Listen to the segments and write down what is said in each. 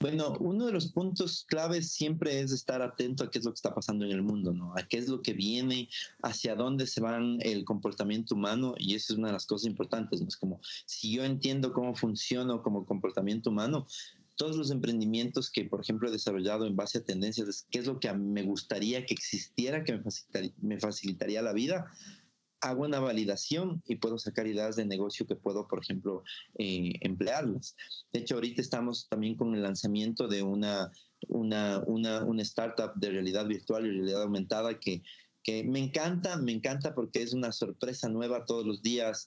Bueno, uno de los puntos claves siempre es estar atento a qué es lo que está pasando en el mundo, ¿no? A qué es lo que viene, hacia dónde se va el comportamiento humano y eso es una de las cosas importantes, ¿no? Es como, si yo entiendo cómo funciona como comportamiento humano, todos los emprendimientos que, por ejemplo, he desarrollado en base a tendencias, qué es lo que me gustaría que existiera, que me facilitaría la vida, hago una validación y puedo sacar ideas de negocio que puedo, por ejemplo, eh, emplearlas. De hecho, ahorita estamos también con el lanzamiento de una, una, una, una startup de realidad virtual y realidad aumentada que, que me encanta, me encanta porque es una sorpresa nueva todos los días.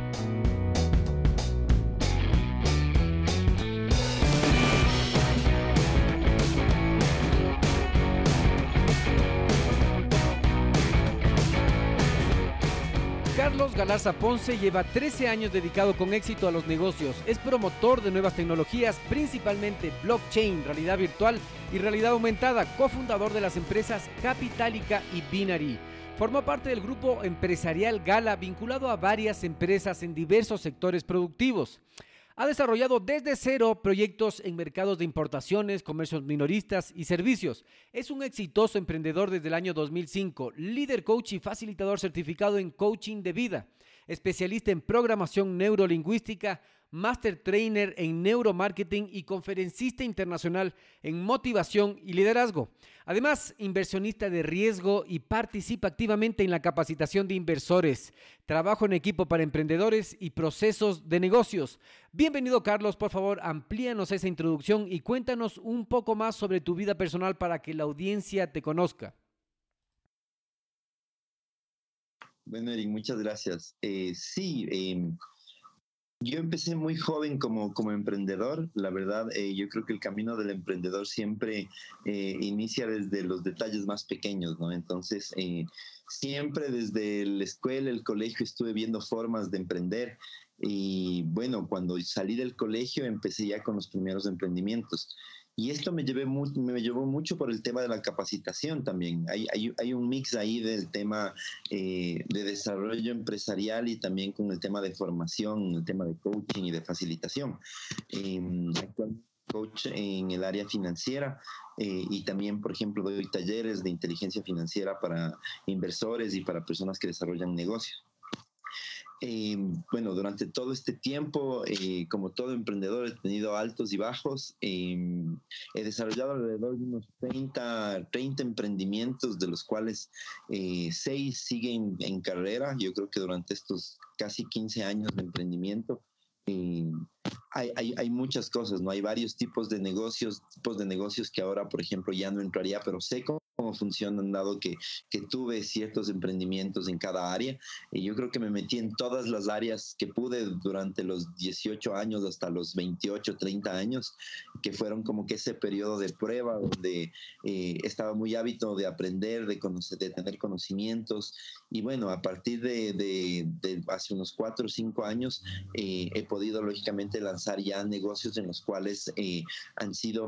Carlos Galarza Ponce lleva 13 años dedicado con éxito a los negocios. Es promotor de nuevas tecnologías, principalmente blockchain, realidad virtual y realidad aumentada, cofundador de las empresas Capitalica y Binary. Forma parte del grupo empresarial Gala vinculado a varias empresas en diversos sectores productivos. Ha desarrollado desde cero proyectos en mercados de importaciones, comercios minoristas y servicios. Es un exitoso emprendedor desde el año 2005, líder coach y facilitador certificado en coaching de vida, especialista en programación neurolingüística, Master Trainer en Neuromarketing y conferencista internacional en motivación y liderazgo. Además, inversionista de riesgo y participa activamente en la capacitación de inversores, trabajo en equipo para emprendedores y procesos de negocios. Bienvenido Carlos, por favor, amplíanos esa introducción y cuéntanos un poco más sobre tu vida personal para que la audiencia te conozca. Bueno, Eric, muchas gracias. Eh, sí, em, yo empecé muy joven como, como emprendedor. La verdad, eh, yo creo que el camino del emprendedor siempre eh, inicia desde los detalles más pequeños, ¿no? Entonces, eh, siempre desde la escuela, el colegio, estuve viendo formas de emprender. Y bueno, cuando salí del colegio empecé ya con los primeros emprendimientos. Y esto me, llevé llevó mucho por el tema de la capacitación también. Hay, un mix ahí del tema eh, de desarrollo empresarial y también con el tema de formación, el tema de coaching y de facilitación. Eh, actualmente coach en el área financiera eh, y también, por ejemplo, doy talleres de inteligencia financiera para inversores y para personas que desarrollan negocios. Eh, bueno, durante todo este tiempo, eh, como todo emprendedor, he tenido altos y bajos. Eh, he desarrollado alrededor de unos 30, 30 emprendimientos, de los cuales 6 siguen en carrera. Yo creo que durante estos casi 15 años de emprendimiento, hay, hay, hay, muchas cosas, ¿no? Hay varios tipos de negocios, tipos de negocios que ahora, por ejemplo, ya no entraría, pero sé cómo cómo funcionan, dado que, que, tuve ciertos emprendimientos en cada área. Y yo creo que me metí en todas las áreas que pude durante los 18 años hasta los 28, 30 años, que fueron como que ese periodo de prueba donde eh, estaba muy hábito de aprender, de, conocer, de tener conocimientos. Y bueno, a partir de, de, hace unos 4 o 5 años, eh, he podido lógicamente lanzar ya negocios en los cuales eh, han sido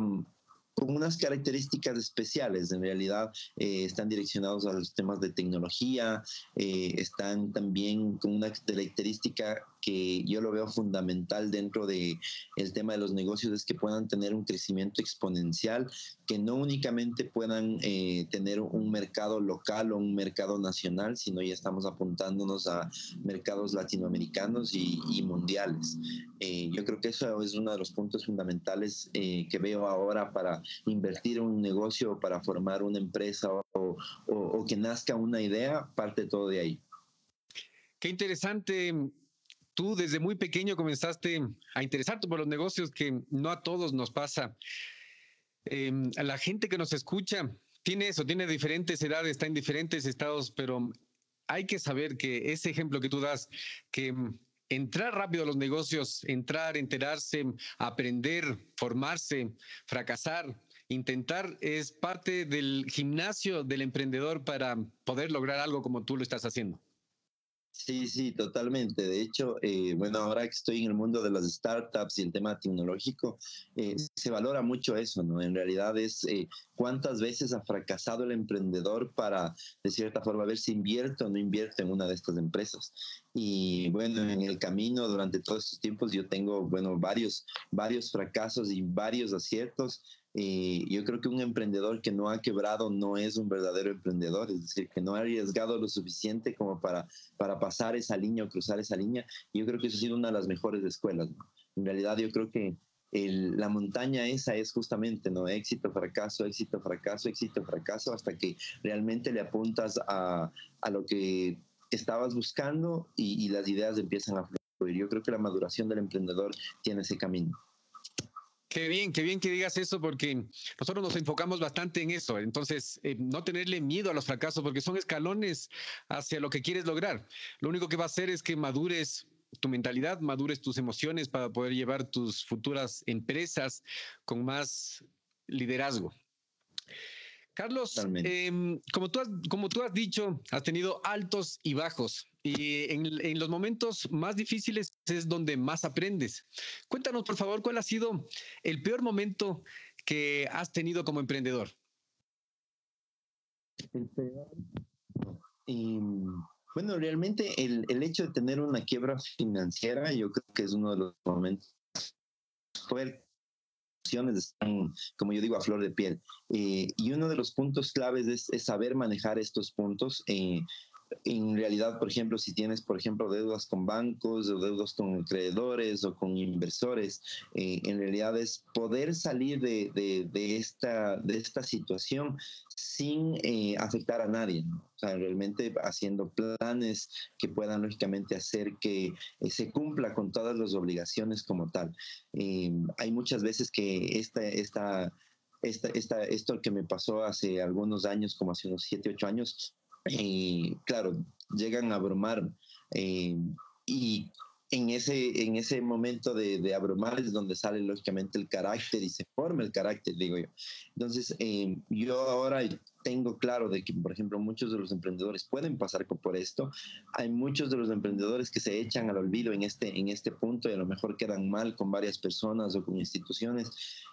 con unas características especiales. En realidad eh, están direccionados a los temas de tecnología, eh, están también con una característica que yo lo veo fundamental dentro de el tema de los negocios es que puedan tener un crecimiento exponencial, que no únicamente puedan eh, tener un mercado local o un mercado nacional, sino ya estamos apuntándonos a mercados latinoamericanos y, mundiales. Eh, yo creo que eso es uno de los puntos fundamentales eh, que veo ahora para invertir en un negocio o para formar una empresa o, o que nazca una idea, parte todo de ahí. Qué interesante tú desde muy pequeño comenzaste a interesarte por los negocios que no a todos nos pasa. Em, la gente que nos escucha tiene eso, tiene diferentes edades, está en diferentes estados, pero hay que saber que ese ejemplo que tú das, que entrar rápido a los negocios, entrar, enterarse, aprender, formarse, fracasar, intentar es parte del gimnasio del emprendedor para poder lograr algo como tú lo estás haciendo. Sí, sí, totalmente. De hecho, eh, bueno, ahora que estoy en el mundo de las startups y el tema tecnológico, eh, se valora mucho eso, ¿no? En realidad es eh, cuántas veces ha fracasado el emprendedor para, de cierta forma, ver si invierte o no invierte en una de estas empresas. Y bueno, en el camino, durante todos estos tiempos, yo tengo, bueno, varios, varios fracasos y varios aciertos y yo creo que un emprendedor que no ha quebrado no es un verdadero emprendedor, es decir, que no ha arriesgado lo suficiente como para, para pasar esa línea o cruzar esa línea. Yo creo que eso ha sido una de las mejores escuelas. En realidad yo creo que la montaña esa es justamente, ¿no? Éxito, fracaso, éxito, fracaso, éxito, fracaso, hasta que realmente le apuntas a, a lo que estabas buscando y, y las ideas empiezan a fluir. Yo creo que la maduración del emprendedor tiene ese camino. Qué bien, qué bien que digas eso porque nosotros nos enfocamos bastante en eso. Entonces, eh, no tenerle miedo a los fracasos porque son escalones hacia lo que quieres lograr. Lo único que va a hacer es que madures tu mentalidad, madures tus emociones para poder llevar tus futuras empresas con más liderazgo. Carlos, em, como, tú has, como tú has dicho, has tenido altos y bajos. Y en, los momentos más difíciles es donde más aprendes. Cuéntanos, por favor, cuál ha sido el peor momento que has tenido como emprendedor. El peor. bueno, realmente el, el, hecho de tener una quiebra financiera, yo creo que es uno de los momentos fuertes están, como yo digo, a flor de piel. Eh, y uno de los puntos claves es, saber manejar estos puntos. Eh, en realidad, por ejemplo, si tienes, por ejemplo, deudas con bancos o deudas con creadores o con inversores, eh, en realidad es poder salir de, de, esta, de esta situación sin eh, afectar a nadie, ¿no? o sea, realmente haciendo planes que puedan lógicamente hacer que eh, se cumpla con todas las obligaciones como tal. hay muchas veces que esta, esta, esta, esta, esto que me pasó hace algunos años, como hace unos 7, 8 años, y claro, llegan a abrumar eh, y en ese, en ese momento de, de, abrumar es donde sale lógicamente el carácter y se forma el carácter, digo yo. Entonces, eh, yo ahora tengo claro de que, por ejemplo, muchos de los emprendedores pueden pasar por esto. Hay muchos de los emprendedores que se echan al olvido en este, en este punto y a lo mejor quedan mal con varias personas o con instituciones.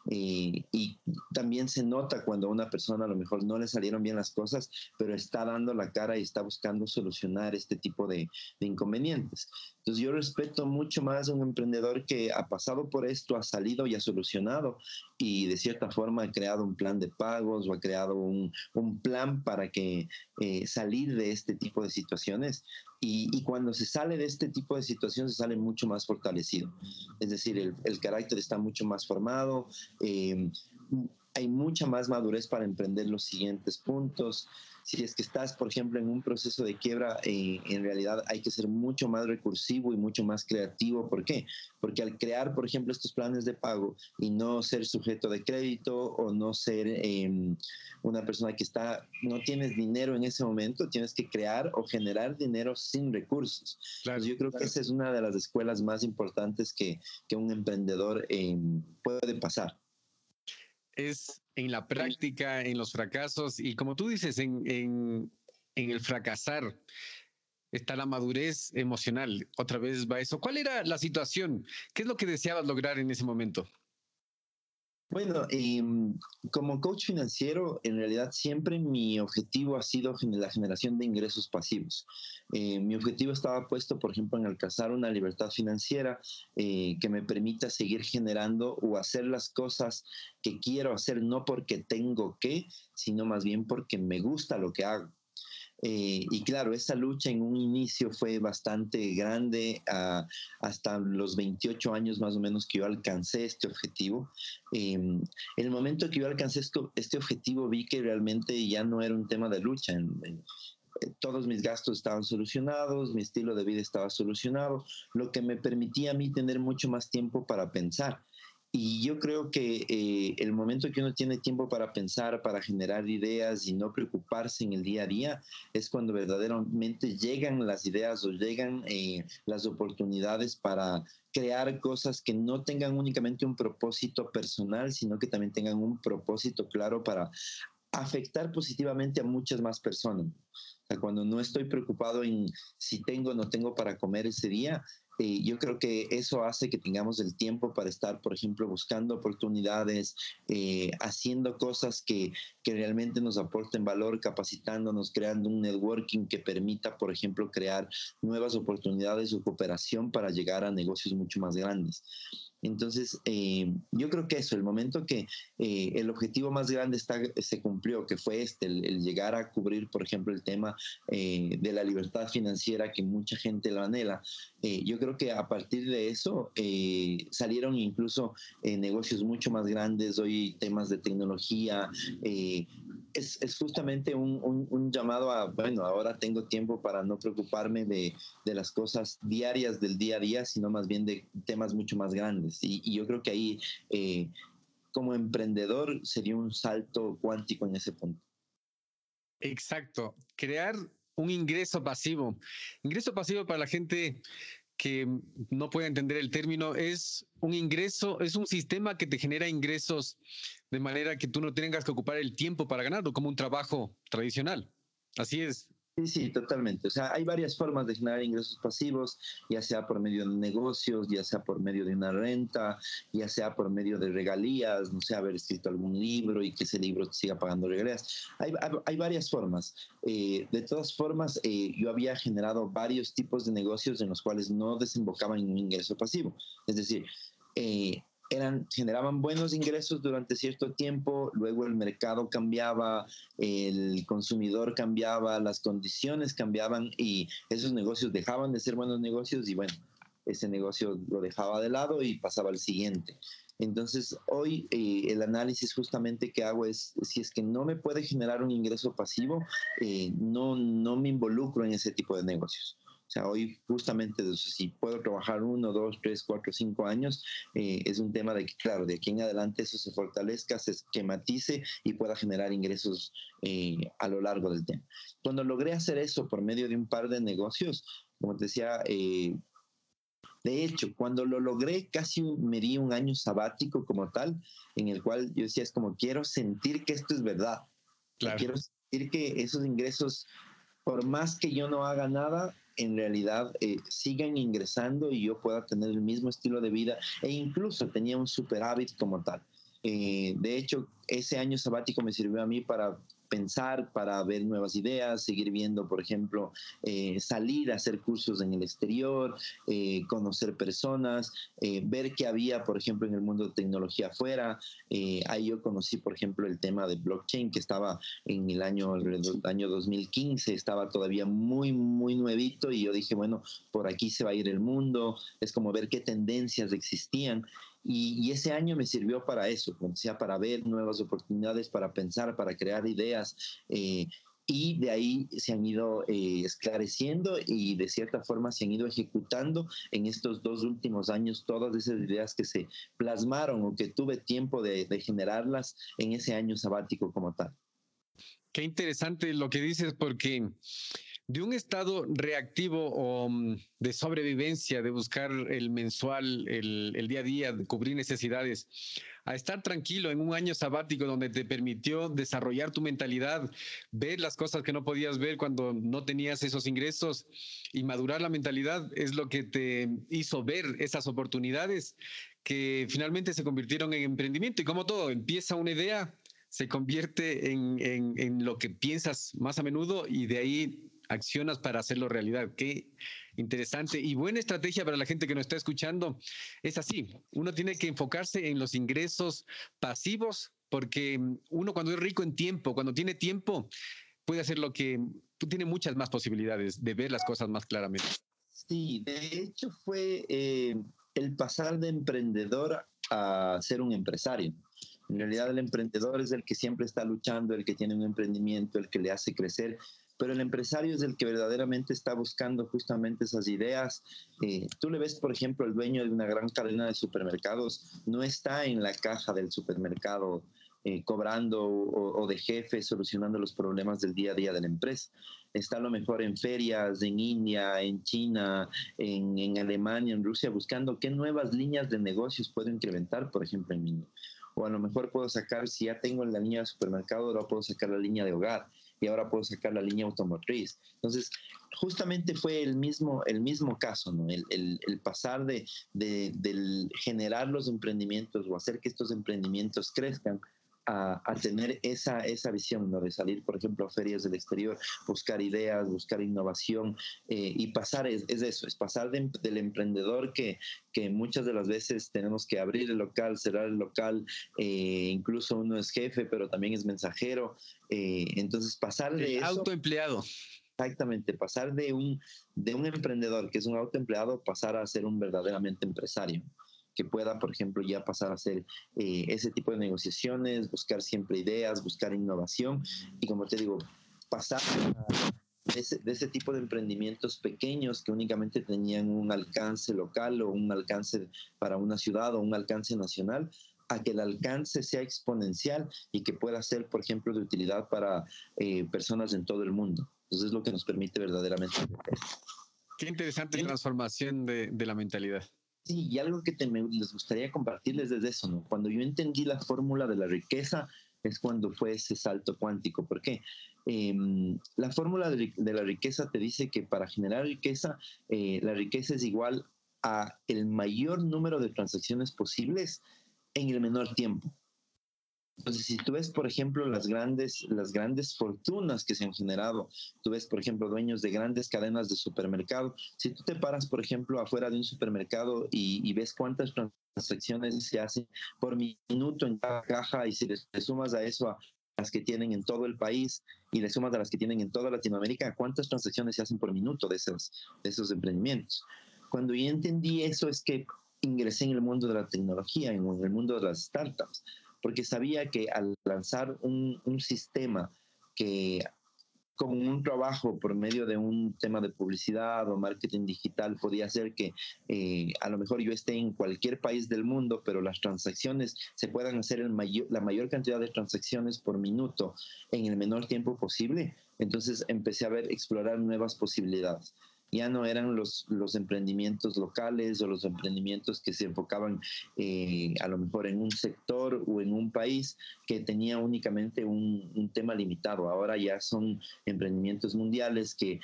y también se nota cuando a una persona a lo mejor no le salieron bien las cosas, pero está dando la cara y está buscando solucionar este tipo de, de inconvenientes. Entonces yo respeto mucho más a un emprendedor que ha pasado por esto, ha salido y ha solucionado y de cierta forma ha creado un plan de pagos o ha creado un plan para que eh, salir de este tipo de situaciones y, cuando se sale de este tipo de situaciones se sale mucho más fortalecido. Es decir, el, el carácter está mucho más formado, eh, hay mucha más madurez para emprender los siguientes puntos si es que estás, por ejemplo, en un proceso de quiebra, eh, en realidad hay que ser mucho más recursivo y mucho más creativo. ¿Por qué? Porque al crear, por ejemplo, estos planes de pago y no ser sujeto de crédito o no ser em, una persona que está, no tienes dinero en ese momento, tienes que crear o generar dinero sin recursos. yo creo que esa es una de las escuelas más importantes que, que un emprendedor em, puede pasar es en la práctica, en los fracasos y como tú dices, en, en, el fracasar está la madurez emocional. Otra vez va eso. ¿Cuál era la situación? ¿Qué es lo que deseabas lograr en ese momento? Bueno, em, como coach financiero, en realidad siempre mi objetivo ha sido la generación de ingresos pasivos. Eh, mi objetivo estaba puesto, por ejemplo, en alcanzar una libertad financiera eh, que me permita seguir generando o hacer las cosas que quiero hacer, no porque tengo que, sino más bien porque me gusta lo que hago. Eh, y claro, esa lucha en un inicio fue bastante grande, ah, hasta los 28 años más o menos que yo alcancé este objetivo. en el momento que yo alcancé este objetivo vi que realmente ya no era un tema de lucha. Eh, todos mis gastos estaban solucionados, mi estilo de vida estaba solucionado, lo que me permitía a mí tener mucho más tiempo para pensar. Y yo creo que eh, el momento que uno tiene tiempo para pensar, para generar ideas y no preocuparse en el día a día, es cuando verdaderamente llegan las ideas o llegan eh, las oportunidades para crear cosas que no tengan únicamente un propósito personal, sino que también tengan un propósito claro para afectar positivamente a muchas más personas. O sea, cuando no estoy preocupado en si tengo o no tengo para comer ese día, eh, yo creo que eso hace que tengamos el tiempo para estar, por ejemplo, buscando oportunidades, eh, haciendo cosas que, que realmente nos aporten valor, capacitándonos, creando un networking que permita, por ejemplo, crear nuevas oportunidades de cooperación para llegar a negocios mucho más grandes. Entonces, eh, yo creo que eso, el momento que eh, el objetivo más grande está, se cumplió, que fue este, el, llegar a cubrir, por ejemplo, el tema eh, de la libertad financiera que mucha gente lo anhela, yo creo que a partir de eso salieron incluso negocios mucho más grandes, hoy temas de tecnología, es, es, justamente un, un, llamado a, bueno, ahora tengo tiempo para no preocuparme de, de, las cosas diarias del día a día, sino más bien de temas mucho más grandes. Y, yo creo que ahí, eh, como emprendedor, sería un salto cuántico en ese punto. Exacto, crear un ingreso pasivo. Ingreso pasivo para la gente que no puede entender el término, es un ingreso, es un sistema que te genera ingresos de manera que tú no tengas que ocupar el tiempo para ganarlo, como un trabajo tradicional. Así es. Sí, sí, totalmente. O sea, hay varias formas de generar ingresos pasivos, ya sea por medio de negocios, ya sea por medio de una renta, ya sea por medio de regalías, no sé, haber escrito algún libro y que ese libro siga pagando regalías. Hay, hay varias formas. Eh, de todas formas, eh, yo había generado varios tipos de negocios en los cuales no desembocaban en un ingreso pasivo. Es decir, eh, eran, generaban buenos ingresos durante cierto tiempo, luego el mercado cambiaba, el consumidor cambiaba, las condiciones cambiaban y esos negocios dejaban de ser buenos negocios y bueno, ese negocio lo dejaba de lado y pasaba al siguiente. Entonces, hoy eh, el análisis justamente que hago es, si es que no me puede generar un ingreso pasivo, eh, no, no me involucro en ese tipo de negocios. O sea, hoy justamente si puedo trabajar uno, dos, tres, cuatro, cinco años, eh, es un tema de que, claro, de aquí en adelante eso se fortalezca, se esquematice y pueda generar ingresos eh, a lo largo del tiempo. Cuando logré hacer eso por medio de un par de negocios, como te decía, eh, de hecho, cuando lo logré, casi me di un año sabático como tal, en el cual yo decía, es como quiero sentir que esto es verdad. Quiero sentir que esos ingresos, por más que yo no haga nada, en realidad eh, sigan ingresando y yo pueda tener el mismo estilo de vida e incluso tenía un superávit como tal. Eh, de hecho, ese año sabático me sirvió a mí para pensar, para ver nuevas ideas, seguir viendo, por ejemplo, eh, salir hacer cursos en el exterior, eh, conocer personas, eh, ver qué había, por ejemplo, en el mundo de tecnología afuera. ahí yo conocí, por ejemplo, el tema de blockchain, que estaba en el año, el año 2015, estaba todavía muy, muy nuevito y yo dije, bueno, por aquí se va a ir el mundo, es como ver qué tendencias existían. Y, ese año me sirvió para eso, como decía, para ver nuevas oportunidades, para pensar, para crear ideas. Eh, y de ahí se han ido eh, esclareciendo y de cierta forma se han ido ejecutando en estos dos últimos años todas esas ideas que se plasmaron o que tuve tiempo de, de generarlas en ese año sabático como tal. Qué interesante lo que dices porque de un estado reactivo o mm, de sobrevivencia, de buscar el mensual, el, día a día, de cubrir necesidades, a estar tranquilo en un año sabático donde te permitió desarrollar tu mentalidad, ver las cosas que no podías ver cuando no tenías esos ingresos y madurar la mentalidad es lo que te hizo ver esas oportunidades que finalmente se convirtieron en emprendimiento. Y como todo, empieza una idea, se convierte en, en lo que piensas más a menudo y de ahí accionas para hacerlo realidad. Qué interesante y buena estrategia para la gente que nos está escuchando. Es así, uno tiene que enfocarse en los ingresos pasivos porque uno cuando es rico en tiempo, cuando tiene tiempo, puede hacer lo que tiene muchas más posibilidades de ver las cosas más claramente. Sí, de hecho fue eh, el pasar de emprendedor a ser un empresario. En realidad el emprendedor es el que siempre está luchando, el que tiene un emprendimiento, el que le hace crecer pero el empresario es el que verdaderamente está buscando justamente esas ideas. Eh, tú le ves, por ejemplo, el dueño de una gran cadena de supermercados, no está en la caja del supermercado eh, cobrando o, de jefe solucionando los problemas del día a día de la empresa. Está a lo mejor en ferias, en India, en China, en, Alemania, en Rusia, buscando qué nuevas líneas de negocios puedo incrementar, por ejemplo, en mi... O a lo mejor puedo sacar, si ya tengo la línea de supermercado, ahora puedo sacar la línea de hogar y ahora puedo sacar la línea automotriz. Entonces, justamente fue el mismo, el mismo caso, ¿no? El, el, pasar de, de, del generar los emprendimientos o hacer que estos emprendimientos crezcan a, tener esa, esa visión, ¿no? De salir, por ejemplo, a ferias del exterior, buscar ideas, buscar innovación eh, y pasar, es, eso, es pasar del emprendedor que, que muchas de las veces tenemos que abrir el local, cerrar el local, eh, incluso uno es jefe, pero también es mensajero. Eh, entonces, pasar de... El autoempleado. Exactamente, pasar de un, de un emprendedor que es un autoempleado, pasar a ser un verdaderamente empresario que pueda, por ejemplo, ya pasar a hacer eh, ese tipo de negociaciones, buscar siempre ideas, buscar innovación y, como te digo, pasar de ese, tipo de emprendimientos pequeños que únicamente tenían un alcance local o un alcance para una ciudad o un alcance nacional a que el alcance sea exponencial y que pueda ser, por ejemplo, de utilidad para eh, personas en todo el mundo. Entonces es lo que nos permite verdaderamente. Qué interesante transformación de, de la mentalidad. Sí, y algo que te, les gustaría compartirles es eso, ¿no? Cuando yo entendí la fórmula de la riqueza es cuando fue ese salto cuántico. ¿Por qué? Em, la fórmula de, la riqueza te dice que para generar riqueza, eh, la riqueza es igual a el mayor número de transacciones posibles en el menor tiempo. Entonces, si tú ves, por ejemplo, las grandes, las grandes fortunas que se han generado, tú ves, por ejemplo, dueños de grandes cadenas de supermercado, si tú te paras, por ejemplo, afuera de un supermercado y, ves cuántas transacciones se hacen por minuto en cada caja y si le, sumas a eso a las que tienen en todo el país y le sumas a las que tienen en toda Latinoamérica, cuántas transacciones se hacen por minuto de esos, de esos emprendimientos. Cuando yo entendí eso es que ingresé en el mundo de la tecnología, en el mundo de las startups porque sabía que al lanzar un, sistema que con un trabajo por medio de un tema de publicidad o marketing digital podía hacer que eh, a lo mejor yo esté en cualquier país del mundo, pero las transacciones se puedan hacer el la mayor cantidad de transacciones por minuto en el menor tiempo posible. Entonces empecé a ver, explorar nuevas posibilidades ya no eran los, los emprendimientos locales o los emprendimientos que se enfocaban eh, a lo mejor en un sector o en un país que tenía únicamente un, un tema limitado. Ahora ya son emprendimientos mundiales que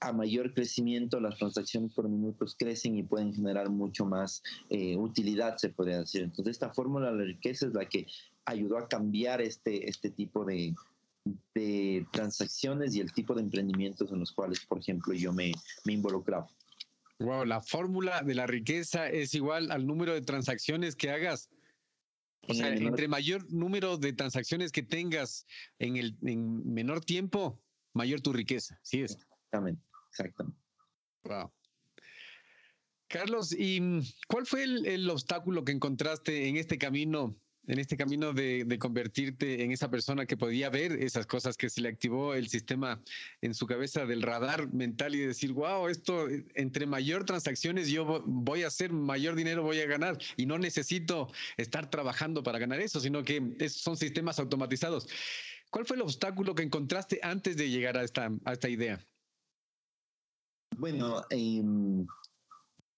a mayor crecimiento las transacciones por minutos crecen y pueden generar mucho más eh, utilidad, se podría decir. Entonces, esta fórmula de la riqueza es la que ayudó a cambiar este, este tipo de, de transacciones y el tipo de emprendimientos en los cuales, por ejemplo, yo me, me involucraba. Wow, la fórmula de la riqueza es igual al número de transacciones que hagas. O sea, entre mayor número de transacciones que tengas en el en menor tiempo, mayor tu riqueza. Sí es. Exactamente, exactamente. Wow. Carlos, ¿y cuál fue el, el obstáculo que encontraste en este camino en este camino de, convertirte en esa persona que podía ver esas cosas que se le activó el sistema en su cabeza del radar mental y decir, wow, esto, entre mayor transacciones yo voy a hacer mayor dinero, voy a ganar y no necesito estar trabajando para ganar eso, sino que son sistemas automatizados. ¿Cuál fue el obstáculo que encontraste antes de llegar a esta, idea? Bueno, em,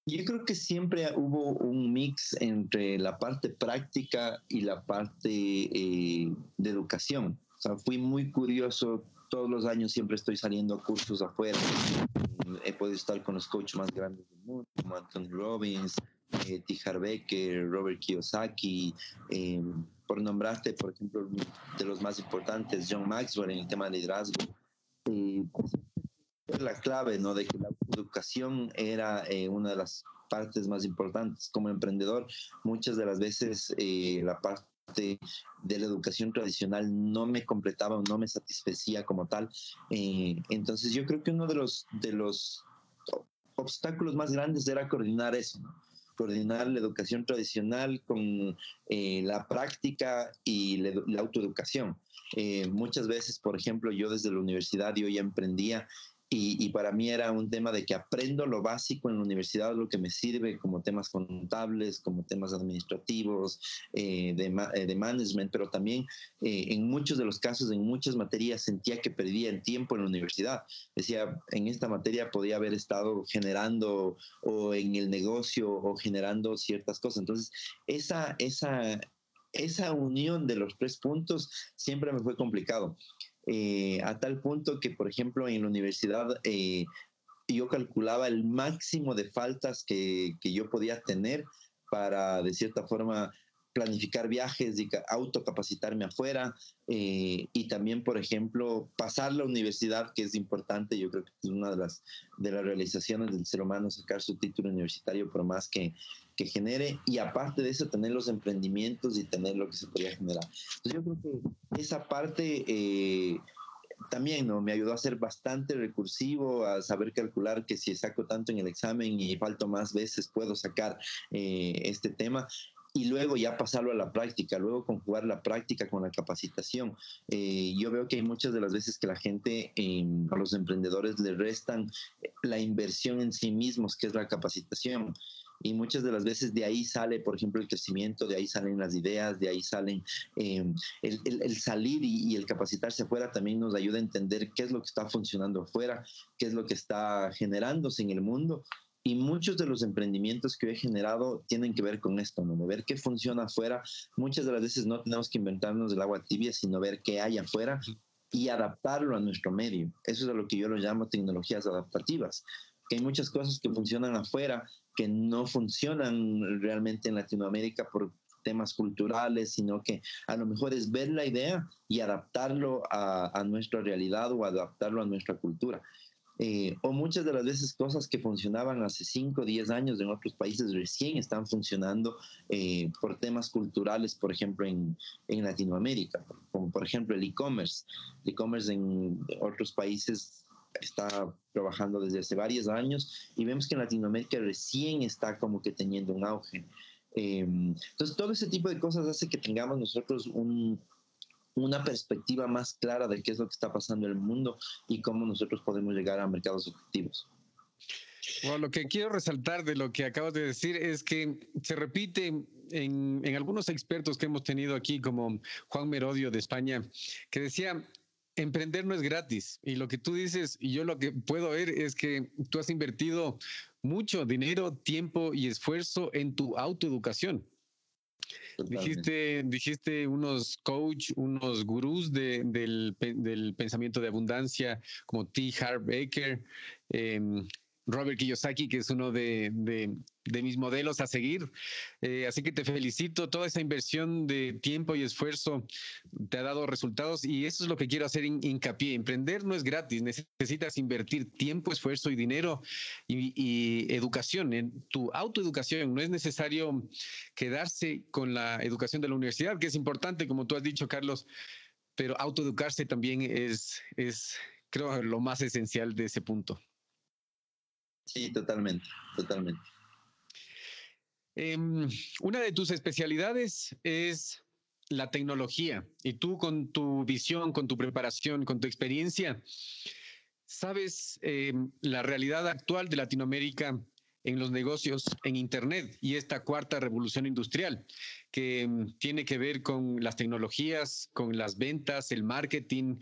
yo creo que siempre hubo un mix entre la parte práctica y la parte eh, de educación. O sea, fui muy curioso. Todos los años siempre estoy saliendo a cursos afuera. He podido estar con los coaches más grandes del mundo, como Anthony Robbins, eh, T. Becker, Robert Kiyosaki, eh, por nombrarte, por ejemplo, de los más importantes, John Maxwell en el tema de liderazgo. Eh, la clave, ¿no? De que la educación era eh, una de las partes más importantes. Como emprendedor, muchas de las veces eh, la parte de la educación tradicional no me completaba o no me satisfacía como tal. Eh, entonces yo creo que uno de los, de los obstáculos más grandes era coordinar eso, coordinar la educación tradicional con la práctica y la, autoeducación. muchas veces, por ejemplo, yo desde la universidad yo ya emprendía y, para mí era un tema de que aprendo lo básico en la universidad, lo que me sirve como temas contables, como temas administrativos, eh, de, eh, de, management, pero también eh, en muchos de los casos, en muchas materias, sentía que perdía el tiempo en la universidad. Decía, en esta materia podía haber estado generando o en el negocio o generando ciertas cosas. Entonces, esa, esa, esa unión de los tres puntos siempre me fue complicado. Eh, a tal punto que, por ejemplo, en la universidad eh, yo calculaba el máximo de faltas que, que, yo podía tener para, de cierta forma, planificar viajes autocapacitarme afuera eh, y también, por ejemplo, pasar la universidad, que es importante, yo creo que es una de las, de las realizaciones del ser humano, sacar su título universitario por más que, que genere y aparte de eso tener los emprendimientos y tener lo que se podía generar. Yo creo que esa parte... Eh, también ¿no? me ayudó a ser bastante recursivo, a saber calcular que si saco tanto en el examen y falto más veces puedo sacar eh, este tema y luego ya pasarlo a la práctica, luego conjugar la práctica con la capacitación. Eh, yo veo que hay muchas de las veces que la gente, a los emprendedores le restan la inversión en sí mismos, que es la capacitación. Y muchas de las veces de ahí sale, por ejemplo, el crecimiento, de ahí salen las ideas, de ahí salen em, el, el, salir y, y, el capacitarse afuera también nos ayuda a entender qué es lo que está funcionando afuera, qué es lo que está generándose en el mundo y muchos de los emprendimientos que he generado tienen que ver con esto, ¿no? De ver qué funciona afuera. Muchas de las veces no tenemos que inventarnos el agua tibia, sino ver qué hay afuera y adaptarlo a nuestro medio. Eso es a lo que yo lo llamo tecnologías adaptativas. Que hay muchas cosas que funcionan afuera que no funcionan realmente en Latinoamérica por temas culturales, sino que a lo mejor es ver la idea y adaptarlo a, a nuestra realidad o adaptarlo a nuestra cultura. Eh, o muchas de las veces cosas que funcionaban hace 5 o 10 años en otros países recién están funcionando eh, por temas culturales, por ejemplo, en, en Latinoamérica, como por ejemplo el e-commerce. El e-commerce en otros países está trabajando desde hace varios años y vemos que en Latinoamérica recién está como que teniendo un auge. Eh, entonces, todo ese tipo de cosas hace que tengamos nosotros un, una perspectiva más clara de qué es lo que está pasando en el mundo y cómo nosotros podemos llegar a mercados objetivos. Lo que quiero resaltar de lo que acabas de decir es que se repite en, en, algunos expertos que hemos tenido aquí, como Juan Merodio de España, que decía, emprender no es gratis. Y lo que tú dices, y yo lo que puedo ver es que tú has invertido mucho dinero, tiempo y esfuerzo en tu autoeducación. Dijiste, dijiste unos coach, unos gurús de, del, del, pensamiento de abundancia como T. Harv Baker, eh, Robert Kiyosaki, que es uno de, mis modelos a seguir. Eh, así que te felicito, toda esa inversión de tiempo y esfuerzo te ha dado resultados y eso es lo que quiero hacer hincapié. Emprender no es gratis, necesitas invertir tiempo, esfuerzo y dinero y, educación, en tu autoeducación. No es necesario quedarse con la educación de la universidad, que es importante, como tú has dicho, Carlos, pero autoeducarse también es creo, lo más esencial de ese punto. Sí, totalmente, totalmente. Eh, una de tus especialidades es la tecnología y tú con tu visión, con tu preparación, con tu experiencia, sabes eh, la realidad actual de Latinoamérica en los negocios en Internet y esta cuarta revolución industrial que um, tiene que ver con las tecnologías, con las ventas, el marketing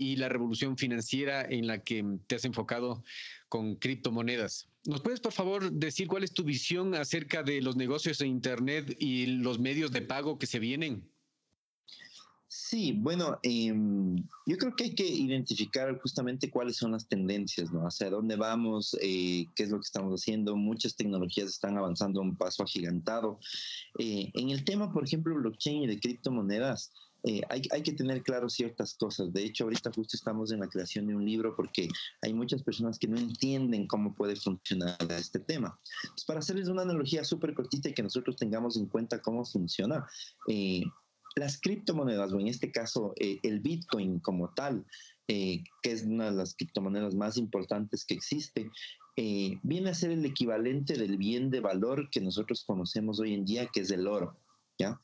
y la revolución financiera en la que te has enfocado con criptomonedas. ¿Nos puedes, por favor, decir cuál es tu visión acerca de los negocios de Internet y los medios de pago que se vienen? Sí, bueno, em, yo creo que hay que identificar justamente cuáles son las tendencias, ¿no? Hacia dónde vamos, eh, qué es lo que estamos haciendo. Muchas tecnologías están avanzando a un paso agigantado. Eh, en el tema, por ejemplo, blockchain y de criptomonedas, eh, hay, hay, que tener claro ciertas cosas. De hecho, ahorita justo estamos en la creación de un libro porque hay muchas personas que no entienden cómo puede funcionar este tema. Pues para hacerles una analogía súper cortita y que nosotros tengamos en cuenta cómo funciona, eh, las criptomonedas, o en este caso eh, el Bitcoin como tal, que es una de las criptomonedas más importantes que existe, viene a ser el equivalente del bien de valor que nosotros conocemos hoy en día, que es el oro. ¿ya?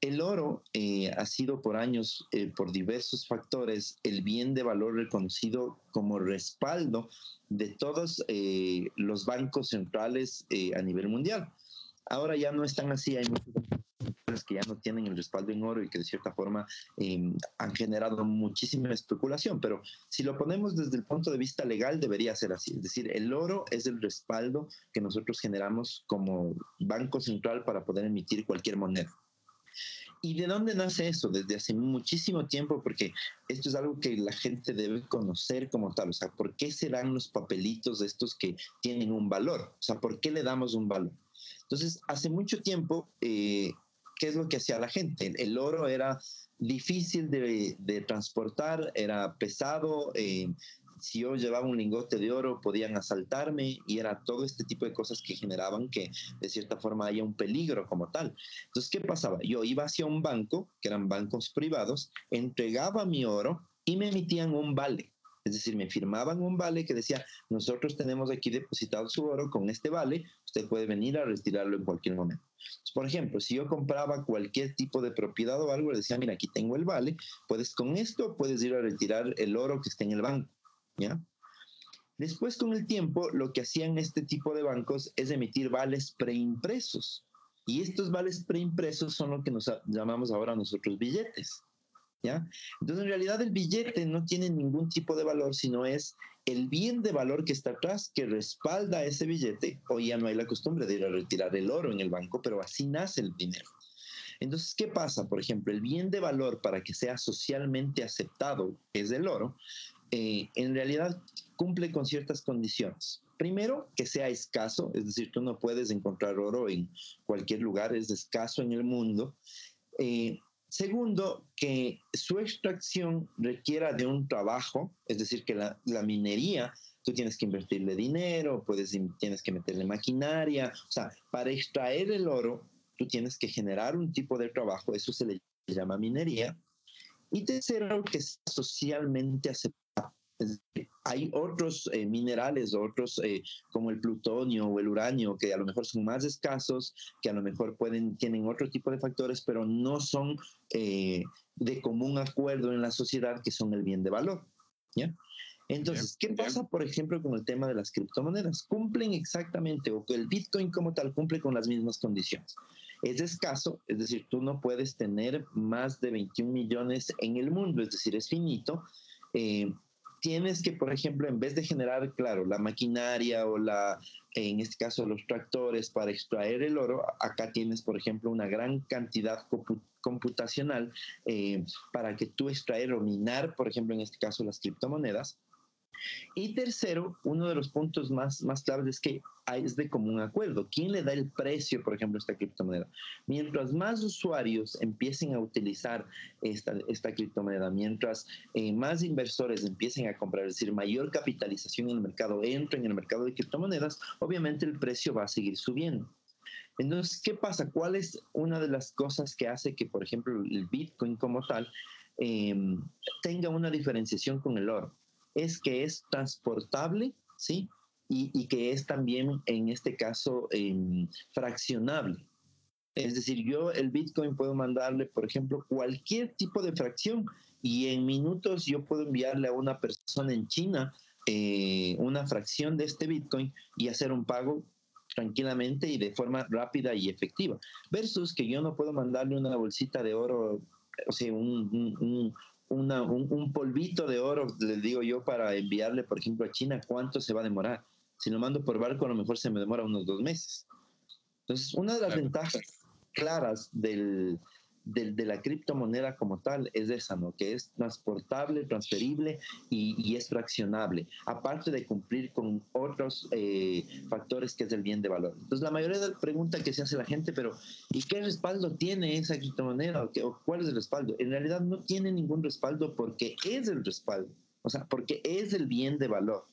El oro eh, ha sido por años, eh, por diversos factores, el bien de valor reconocido como respaldo de todos eh, los bancos centrales a nivel mundial. Ahora ya no están así, hay muchos que ya no tienen el respaldo en oro y que de cierta forma em, han generado muchísima especulación, pero si lo ponemos desde el punto de vista legal debería ser así, es decir, el oro es el respaldo que nosotros generamos como banco central para poder emitir cualquier moneda. ¿Y de dónde nace eso? Desde hace muchísimo tiempo, porque esto es algo que la gente debe conocer como tal. O sea, ¿por qué se dan los papelitos de estos que tienen un valor? O sea, ¿por qué le damos un valor? Entonces, hace mucho tiempo, eh, ¿qué es lo que hacía la gente? El, oro era difícil de, transportar, era pesado, eh, si yo llevaba un lingote de oro podían asaltarme y era todo este tipo de cosas que generaban que de cierta forma haya un peligro como tal. Entonces, ¿qué pasaba? Yo iba hacia un banco, que eran bancos privados, entregaba mi oro y me emitían un vale. Es decir, me firmaban un vale que decía, nosotros tenemos aquí depositado su oro con este vale, usted puede venir a retirarlo en cualquier momento. por ejemplo, si yo compraba cualquier tipo de propiedad o algo, le decía, mira, aquí tengo el vale, puedes con esto, puedes ir a retirar el oro que está en el banco. ¿Ya? Después, con el tiempo, lo que hacían este tipo de bancos es emitir vales preimpresos. Y estos vales preimpresos son lo que nos llamamos ahora nosotros billetes. ¿ya? Entonces, en realidad, el billete no tiene ningún tipo de valor, sino es el bien de valor que está atrás que respalda ese billete. Hoy ya no hay la costumbre de ir a retirar el oro en el banco, pero así nace el dinero. Entonces, ¿qué pasa? Por ejemplo, el bien de valor para que sea socialmente aceptado, es el oro, eh, en realidad cumple con ciertas condiciones. Primero, que sea escaso, es decir, tú no puedes encontrar oro en cualquier lugar, es escaso en el mundo. Eh, segundo, que su extracción requiera de un trabajo, es decir, que la, minería, tú tienes que invertirle dinero, puedes, tienes que meterle maquinaria, o sea, para extraer el oro, tú tienes que generar un tipo de trabajo, eso se le llama minería. Y tercero, que sea socialmente hay otros eh, minerales, otros eh, como el plutonio o el uranio, que a lo mejor son más escasos, que a lo mejor pueden, tienen otro tipo de factores, pero no son eh, de común acuerdo en la sociedad, que son el bien de valor. ¿ya? Entonces, ¿qué pasa, por ejemplo, con el tema de las criptomonedas? Cumplen exactamente, o que el Bitcoin como tal cumple con las mismas condiciones. Es escaso, es decir, tú no puedes tener más de 21 millones en el mundo, es decir, es finito. Eh, tienes que, por ejemplo, en vez de generar, claro, la maquinaria o la, en este caso, los tractores para extraer el oro, acá tienes, por ejemplo, una gran cantidad computacional eh, para que tú extraer o minar, por ejemplo, en este caso, las criptomonedas. Y tercero, uno de los puntos más, más claves es que es de común acuerdo. ¿Quién le da el precio, por ejemplo, a esta criptomoneda? Mientras más usuarios empiecen a utilizar esta, esta criptomoneda, mientras eh, más inversores empiecen a comprar, es decir, mayor capitalización en el mercado entra en el mercado de criptomonedas, obviamente el precio va a seguir subiendo. Entonces, ¿qué pasa? ¿Cuál es una de las cosas que hace que, por ejemplo, el Bitcoin como tal em, tenga una diferenciación con el oro? Es que es transportable, ¿sí? y, que es también en este caso em, fraccionable. Es decir, yo el Bitcoin puedo mandarle, por ejemplo, cualquier tipo de fracción y en minutos yo puedo enviarle a una persona en China eh, una fracción de este Bitcoin y hacer un pago tranquilamente y de forma rápida y efectiva. Versus que yo no puedo mandarle una bolsita de oro o sea, un, polvito de oro, les digo yo, para enviarle, por ejemplo, a China, ¿cuánto se va a demorar? Si lo mando por barco, a lo mejor se me demora unos dos meses. Entonces, una de las ventajas claras del, de, la criptomoneda como tal es esa, ¿no? Que es transportable, transferible y, es fraccionable, aparte de cumplir con otros eh, factores que es el bien de valor. Entonces, la mayoría de las preguntas que se hace la gente, pero ¿y qué respaldo tiene esa criptomoneda? ¿O, o cuál es el respaldo? En realidad no tiene ningún respaldo porque es el respaldo, o sea, porque es el bien de valor.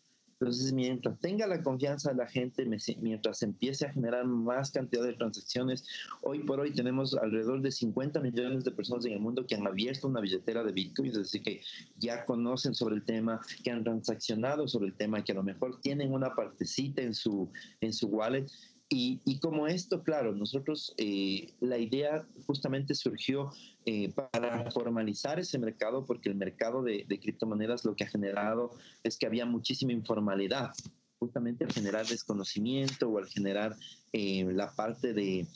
Entonces, mientras tenga la confianza de la gente, mientras empiece a generar más cantidad de transacciones, hoy por hoy tenemos alrededor de 50 millones de personas en el mundo que han abierto una billetera de Bitcoin, es decir, que ya conocen sobre el tema, que han transaccionado sobre el tema, que a lo mejor tienen una partecita en su, en su wallet y, como esto, claro, nosotros, eh, la idea justamente surgió eh, para formalizar ese mercado, porque el mercado de, criptomonedas lo que ha generado es que había muchísima informalidad, justamente al generar desconocimiento o al generar eh, la parte de,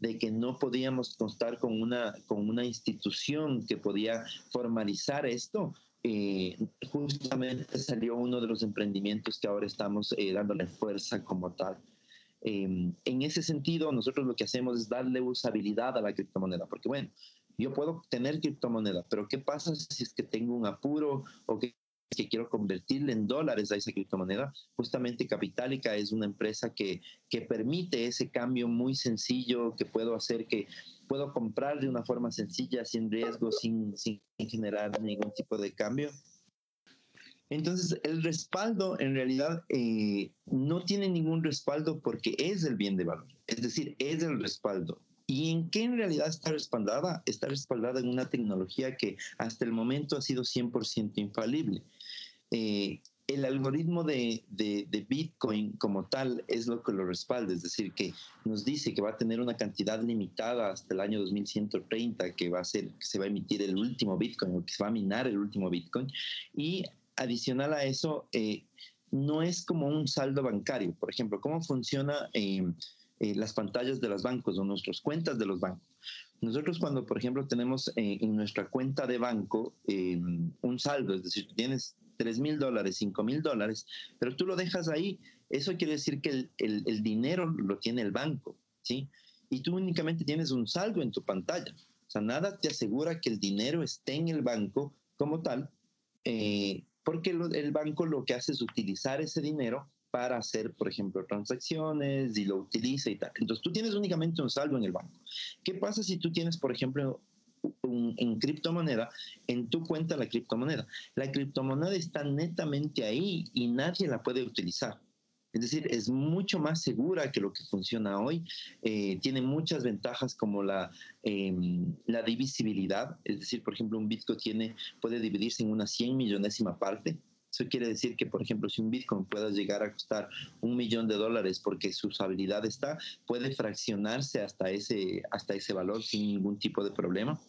de, que no podíamos contar con una, con una institución que podía formalizar esto. justamente salió uno de los emprendimientos que ahora estamos dándole fuerza como tal. Em, en ese sentido, nosotros lo que hacemos es darle usabilidad a la criptomoneda, porque bueno, yo puedo tener criptomoneda, pero ¿qué pasa si es que tengo un apuro o que, que quiero convertirle en dólares a esa criptomoneda? Justamente Capitalica es una empresa que, que permite ese cambio muy sencillo que puedo hacer, que puedo comprar de una forma sencilla, sin riesgo, sin, sin generar ningún tipo de cambio. Entonces, el respaldo en realidad eh, no tiene ningún respaldo porque es el bien de valor, es decir, es el respaldo. ¿Y en qué en realidad está respaldada? Está respaldada en una tecnología que hasta el momento ha sido 100% infalible. Eh, el algoritmo de, Bitcoin como tal es lo que lo respalda, es decir, que nos dice que va a tener una cantidad limitada hasta el año 2130, que va a ser, que se va a emitir el último Bitcoin o que se va a minar el último Bitcoin, y adicional a eso, eh, no es como un saldo bancario. Por ejemplo, ¿cómo funciona eh, eh, las pantallas de los bancos o nuestras cuentas de los bancos? Nosotros cuando, por ejemplo, tenemos en nuestra cuenta de banco un saldo, es decir, tienes 3 mil dólares, 5 mil dólares, pero tú lo dejas ahí, eso quiere decir que el, dinero lo tiene el banco, ¿sí? Y tú únicamente tienes un saldo en tu pantalla. O sea, nada te asegura que el dinero esté en el banco como tal, eh, porque el banco lo que hace es utilizar ese dinero para hacer, por ejemplo, transacciones y lo utiliza y tal. Entonces tú tienes únicamente un saldo en el banco. ¿Qué pasa si tú tienes, por ejemplo, un, en criptomoneda, en tu cuenta la criptomoneda? La criptomoneda está netamente ahí y nadie la puede utilizar. Es decir, es mucho más segura que lo que funciona hoy. Eh, tiene muchas ventajas como la, em, divisibilidad. Es decir, por ejemplo, un Bitcoin puede dividirse en una 100 millonésima parte. Eso quiere decir que, por ejemplo, si un Bitcoin pueda llegar a costar un millón de dólares porque su usabilidad está, puede fraccionarse hasta ese, hasta ese valor sin ningún tipo de problema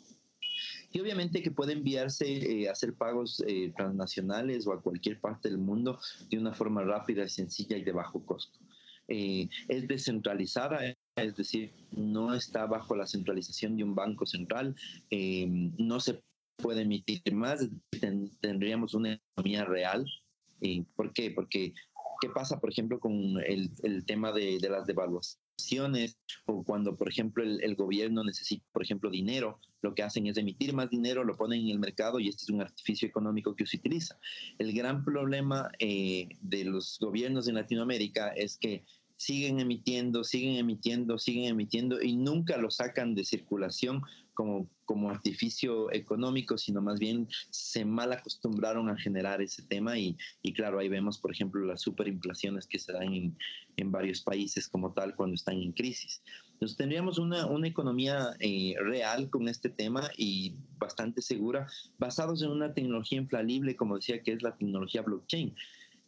y obviamente que puede enviarse, eh, hacer pagos eh, transnacionales o a cualquier parte del mundo de una forma rápida, sencilla y de bajo costo. Eh, es descentralizada, es decir, no está bajo la centralización de un banco central, no se puede emitir más, tendríamos una economía real. ¿Por qué? Porque, ¿qué pasa, por ejemplo, con el, tema de, de las devaluaciones? O cuando, por ejemplo, el, gobierno necesita, por ejemplo, dinero, lo que hacen es emitir más dinero, lo ponen en el mercado y este es un artificio económico que se utiliza. El gran problema eh, de los gobiernos en Latinoamérica es que siguen emitiendo, siguen emitiendo, siguen emitiendo y nunca lo sacan de circulación como, como artificio económico, sino más bien se mal acostumbraron a generar ese tema y, y claro, ahí vemos, por ejemplo, las superinflaciones que se dan en, en, varios países como tal cuando están en crisis. Entonces tendríamos una, una economía eh, real con este tema y bastante segura, basados en una tecnología infalible, como decía, que es la tecnología blockchain.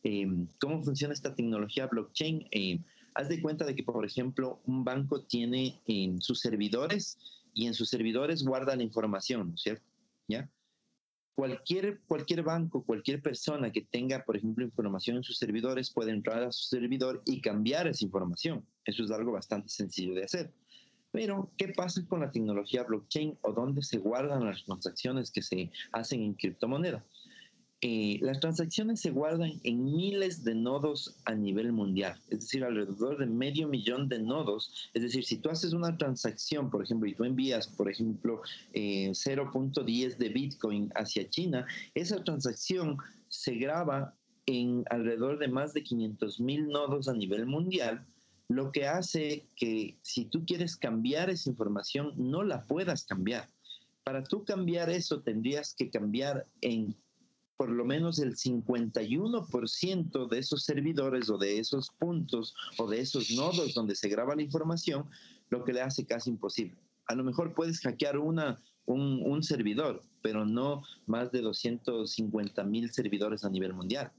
Eh, ¿Cómo funciona esta tecnología blockchain? Eh, haz de cuenta de que, por ejemplo, un banco tiene en sus servidores y en sus servidores guarda la información, ¿no es cierto? ¿Ya? Cualquier, cualquier banco, cualquier persona que tenga, por ejemplo, información en sus servidores puede entrar a su servidor y cambiar esa información. Eso es algo bastante sencillo de hacer. Pero, ¿qué pasa con la tecnología blockchain o dónde se guardan las transacciones que se hacen en criptomoneda? Eh, las transacciones se guardan en miles de nodos a nivel mundial, es decir, alrededor de medio millón de nodos. Es decir, si tú haces una transacción, por ejemplo, y tú envías, por ejemplo, 0.10 eh, de Bitcoin hacia China, esa transacción se graba en alrededor de más de 500 mil nodos a nivel mundial, lo que hace que si tú quieres cambiar esa información, no la puedas cambiar. Para tú cambiar eso, tendrías que cambiar en por lo menos el 51% de esos servidores o de esos puntos o de esos nodos donde se graba la información, lo que le hace casi imposible. A lo mejor puedes hackear una, un, un servidor, pero no más de 250 mil servidores a nivel mundial.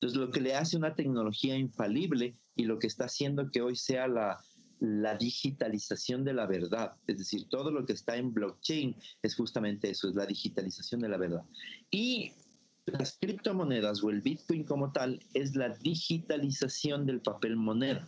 Entonces, lo que le hace una tecnología infalible y lo que está haciendo que hoy sea la, la digitalización de la verdad. Es decir, todo lo que está en blockchain es justamente eso, es la digitalización de la verdad. Y las criptomonedas o el Bitcoin como tal es la digitalización del papel moneda.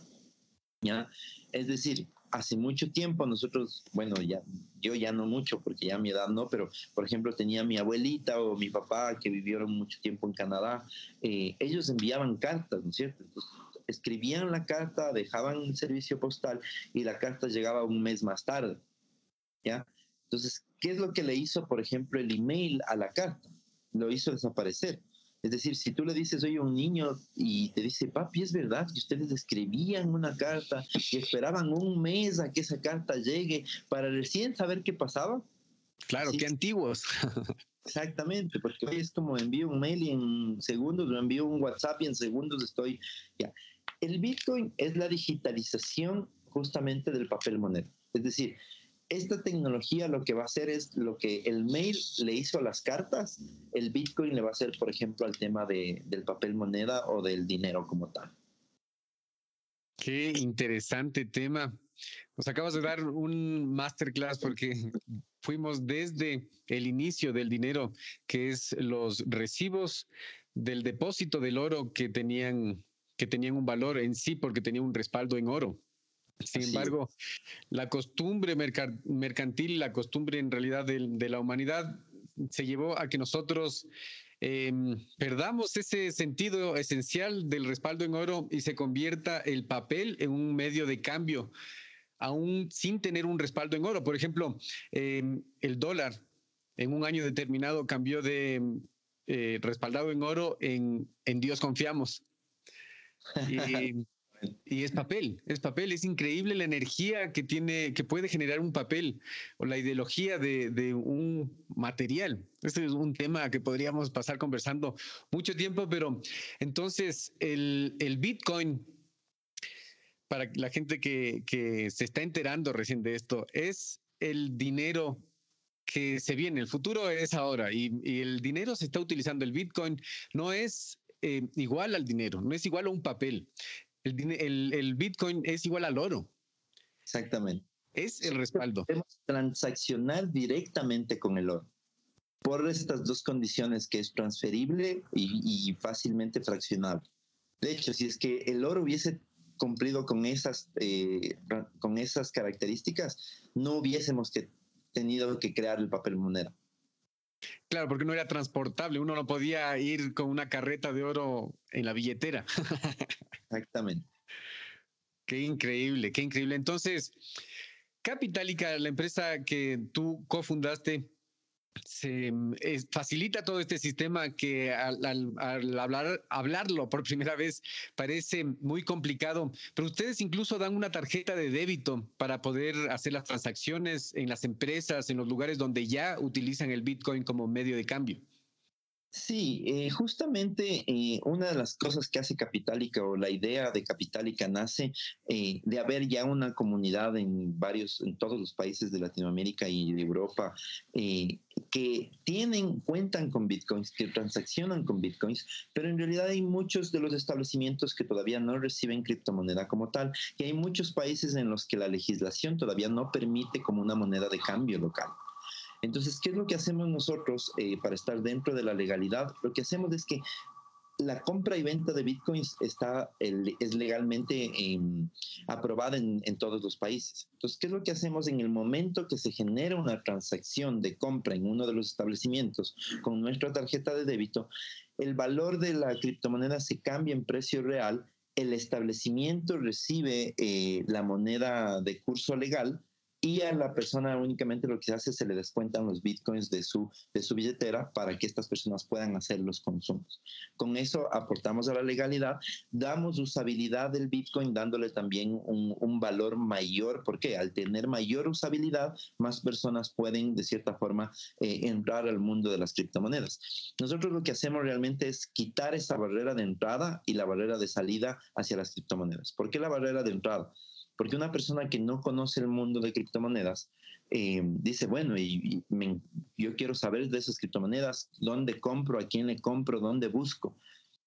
¿ya? Es decir, hace mucho tiempo nosotros, bueno, ya yo ya no mucho porque ya mi edad no, pero por ejemplo tenía mi abuelita o mi papá que vivieron mucho tiempo en Canadá, eh, ellos enviaban cartas, ¿no es cierto? Entonces, escribían la carta, dejaban el servicio postal y la carta llegaba un mes más tarde, ¿ya? Entonces, ¿qué es lo que le hizo, por ejemplo, el email a la carta? Lo hizo desaparecer. Es decir, si tú le dices, oye, un niño y te dice, papi, es verdad que ustedes escribían una carta y esperaban un mes a que esa carta llegue para recién saber qué pasaba. Claro, qué antiguos. Exactamente, porque hoy es como envío un mail y en segundos, lo envío un WhatsApp y en segundos estoy ya. El Bitcoin es la digitalización justamente del papel moneda. Es decir, esta tecnología lo que va a hacer es lo que el mail le hizo a las cartas, el Bitcoin le va a hacer, por ejemplo, al tema de, del papel moneda o del dinero como tal. Qué interesante tema. Nos acabas de dar un masterclass porque fuimos desde el inicio del dinero, que es los recibos del depósito del oro que tenían, que tenían un valor en sí porque tenía un respaldo en oro sin embargo, la costumbre mercantil, la costumbre en realidad de, la humanidad se llevó a que nosotros em, perdamos ese sentido esencial del respaldo en oro y se convierta el papel en un medio de cambio, aún sin tener un respaldo en oro. Por ejemplo, em, el dólar en un año determinado cambió de eh, respaldado en oro en, en Dios confiamos. Y, y es papel, es papel, es increíble la energía que tiene, que puede generar un papel o la ideología de, un material. Este es un tema que podríamos pasar conversando mucho tiempo, pero entonces el, Bitcoin, para la gente que, se está enterando recién de esto, es el dinero que se viene, el futuro es ahora y, el dinero se está utilizando, el Bitcoin no es eh, igual al dinero, no es igual a un papel. El, Bitcoin es igual al oro. Exactamente. Es el respaldo. Podemos transaccionar directamente con el oro por estas dos condiciones que es transferible y, fácilmente fraccionable. De hecho, si es que el oro hubiese cumplido con esas, eh, con esas características, no hubiésemos que, tenido que crear el papel moneda. Claro, porque no era transportable, uno no podía ir con una carreta de oro en la billetera. Exactamente. Qué increíble, qué increíble. Entonces, Capitalica, la empresa que tú cofundaste, se mm, facilita todo este sistema que al, hablar, hablarlo por primera vez parece muy complicado, pero ustedes incluso dan una tarjeta de débito para poder hacer las transacciones en las empresas, en los lugares donde ya utilizan el Bitcoin como medio de cambio. Sí, eh, justamente eh, una de las cosas que hace Capitalica o la idea de Capitalica nace eh, de haber ya una comunidad en varios, en todos los países de Latinoamérica y de Europa que tienen, cuentan con bitcoins, que transaccionan con bitcoins, pero en realidad hay muchos de los establecimientos que todavía no reciben criptomoneda como tal y hay muchos países en los que la legislación todavía no permite como una moneda de cambio local. Entonces, ¿qué es lo que hacemos nosotros eh, para estar dentro de la legalidad? Lo que hacemos es que la compra y venta de bitcoins está, es legalmente em, aprobada en, en, todos los países. Entonces, ¿qué es lo que hacemos en el momento que se genera una transacción de compra en uno de los establecimientos con nuestra tarjeta de débito? El valor de la criptomoneda se cambia en precio real, el establecimiento recibe eh, la moneda de curso legal y a la persona únicamente lo que se hace es se le descuentan los bitcoins de su, de su billetera para que estas personas puedan hacer los consumos. Con eso aportamos a la legalidad, damos usabilidad del bitcoin dándole también un, un valor mayor, porque al tener mayor usabilidad, más personas pueden de cierta forma eh, entrar al mundo de las criptomonedas. Nosotros lo que hacemos realmente es quitar esa barrera de entrada y la barrera de salida hacia las criptomonedas. ¿Por qué la barrera de entrada? Porque una persona que no conoce el mundo de criptomonedas eh, dice, bueno, y, yo quiero saber de esas criptomonedas, dónde compro, a quién le compro, dónde busco.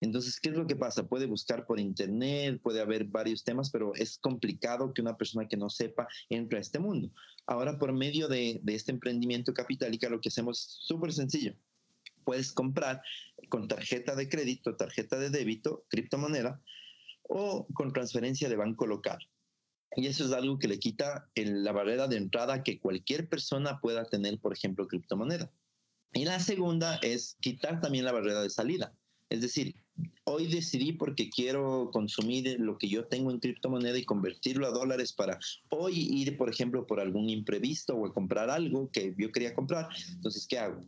Entonces, ¿qué es lo que pasa? Puede buscar por internet, puede haber varios temas, pero es complicado que una persona que no sepa entre a este mundo. Ahora, por medio de, este emprendimiento capitálica, lo que hacemos es súper sencillo. Puedes comprar con tarjeta de crédito, tarjeta de débito, criptomoneda, o con transferencia de banco local. Y eso es algo que le quita la barrera de entrada que cualquier persona pueda tener, por ejemplo, criptomoneda. Y la segunda es quitar también la barrera de salida. Es decir, hoy decidí porque quiero consumir lo que yo tengo en criptomoneda y convertirlo a dólares para hoy ir, por ejemplo, por algún imprevisto o a comprar algo que yo quería comprar. Entonces, ¿qué hago?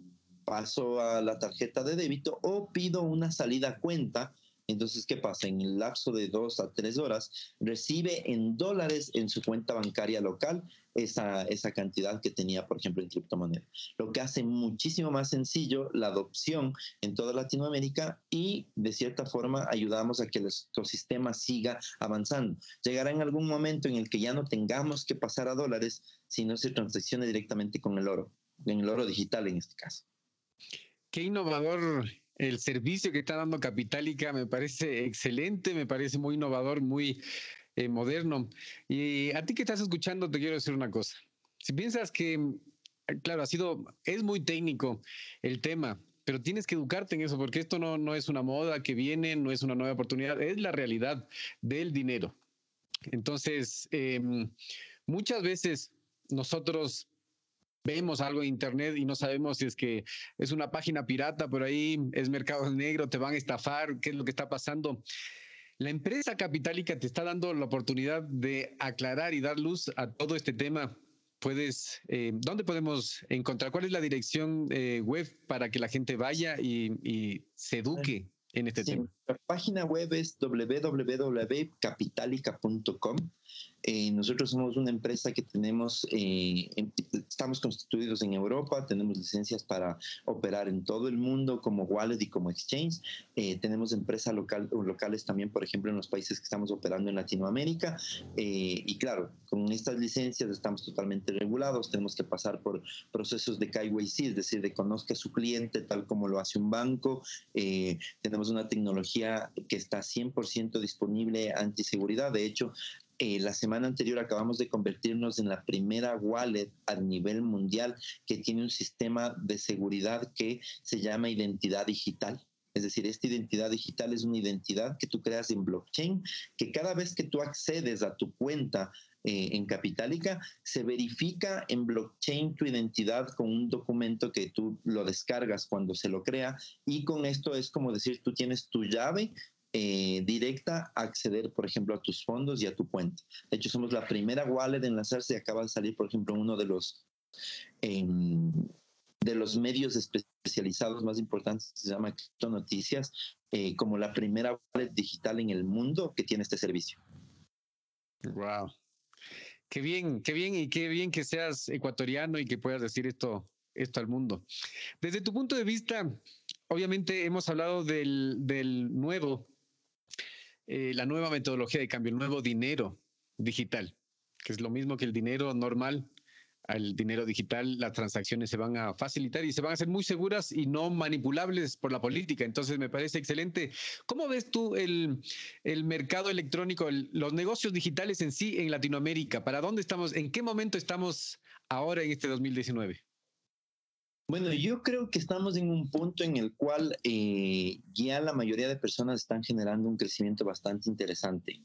Paso a la tarjeta de débito o pido una salida a cuenta entonces, ¿qué pasa? En el lapso de dos a tres horas, recibe en dólares en su cuenta bancaria local esa, esa cantidad que tenía, por ejemplo, en criptomoneda. Lo que hace muchísimo más sencillo la adopción en toda Latinoamérica y, de cierta forma, ayudamos a que el ecosistema siga avanzando. Llegará en algún momento en el que ya no tengamos que pasar a dólares, sino se transaccione directamente con el oro, en el oro digital en este caso. Qué innovador el servicio que está dando Capitalica me parece excelente, me parece muy innovador, muy eh, moderno. Y a ti que estás escuchando, te quiero decir una cosa. Si piensas que, eh, claro, ha sido, es muy técnico el tema, pero tienes que educarte en eso, porque esto no, no es una moda que viene, no es una nueva oportunidad, es la realidad del dinero. Entonces, em, muchas veces nosotros vemos algo en internet y no sabemos si es que es una página pirata por ahí, es mercado negro, te van a estafar, qué es lo que está pasando. La empresa capitálica te está dando la oportunidad de aclarar y dar luz a todo este tema. Puedes, eh, ¿dónde podemos encontrar? ¿Cuál es la dirección eh, web para que la gente vaya y, se eduque en este tema? La página web es www.capitalica.com. Eh, nosotros somos una empresa que tenemos, eh, estamos constituidos en Europa, tenemos licencias para operar en todo el mundo como wallet y como exchange. Eh, tenemos empresas local, locales también, por ejemplo, en los países que estamos operando en Latinoamérica. y claro, con estas licencias estamos totalmente regulados, tenemos que pasar por procesos de KYC, es decir, de conozca a su cliente tal como lo hace un banco. tenemos una tecnología que está 100% disponible anti-seguridad. De hecho, eh, la semana anterior acabamos de convertirnos en la primera wallet a nivel mundial que tiene un sistema de seguridad que se llama identidad digital. Es decir, esta identidad digital es una identidad que tú creas en blockchain, que cada vez que tú accedes a tu cuenta eh, en Capitalica, se verifica en blockchain tu identidad con un documento que tú lo descargas cuando se lo crea y con esto es como decir, tú tienes tu llave eh, directa a acceder, por ejemplo, a tus fondos y a tu cuenta. De hecho, somos la primera wallet en lanzarse acaba de salir, por ejemplo, uno de los, em, de los medios especializados más importantes, se llama Crypto Noticias, eh, como la primera wallet digital en el mundo que tiene este servicio. Wow. Qué bien, qué bien y qué bien que seas ecuatoriano y que puedas decir esto, esto al mundo. Desde tu punto de vista, obviamente hemos hablado del, nuevo eh, la nueva metodología de cambio, el nuevo dinero digital, que es lo mismo que el dinero normal. Al dinero digital, las transacciones se van a facilitar y se van a hacer muy seguras y no manipulables por la política. Entonces, me parece excelente. ¿Cómo ves tú el, el mercado electrónico, los negocios digitales en sí en Latinoamérica? ¿Para dónde estamos? ¿En qué momento estamos ahora en este 2019? Bueno, yo creo que estamos en un punto en el cual eh, ya la mayoría de personas están generando un crecimiento bastante interesante.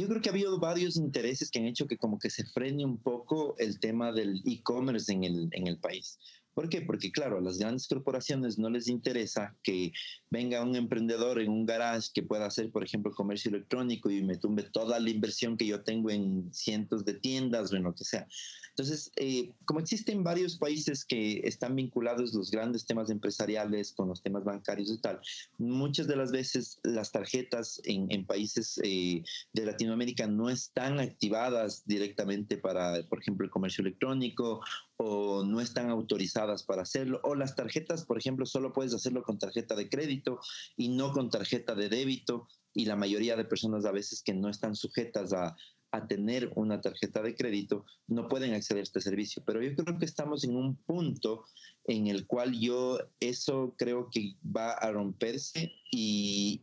Yo creo que ha habido varios intereses que han hecho que como que se frene un poco el tema del e-commerce en el, en el país. ¿Por qué? Porque claro, a las grandes corporaciones no les interesa que venga un emprendedor en un garage que pueda hacer, por ejemplo, comercio electrónico y me tumbe toda la inversión que yo tengo en cientos de tiendas o en lo que sea. Entonces, eh, como existen varios países que están vinculados los grandes temas empresariales con los temas bancarios y tal, muchas de las veces las tarjetas en, países eh, de Latinoamérica no están activadas directamente para, por ejemplo, el comercio electrónico o no están autorizadas para hacerlo, o las tarjetas, por ejemplo, solo puedes hacerlo con tarjeta de crédito y no con tarjeta de débito, y la mayoría de personas a veces que no están sujetas a, a tener una tarjeta de crédito no pueden acceder a este servicio. Pero yo creo que estamos en un punto en el cual yo eso creo que va a romperse y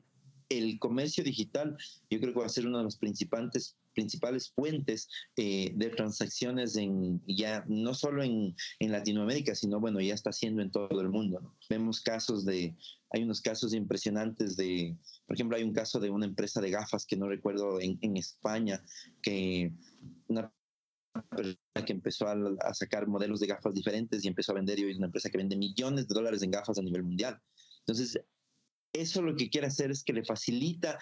el comercio digital yo creo que va a ser una de las principales principales fuentes eh, de transacciones en ya no solo en, en, Latinoamérica, sino bueno, ya está haciendo en todo el mundo. Vemos casos de, hay unos casos impresionantes de, por ejemplo, hay un caso de una empresa de gafas que no recuerdo en, España, que una persona que empezó a, sacar modelos de gafas diferentes y empezó a vender y hoy es una empresa que vende millones de dólares en gafas a nivel mundial. Entonces, eso lo que quiere hacer es que le facilita,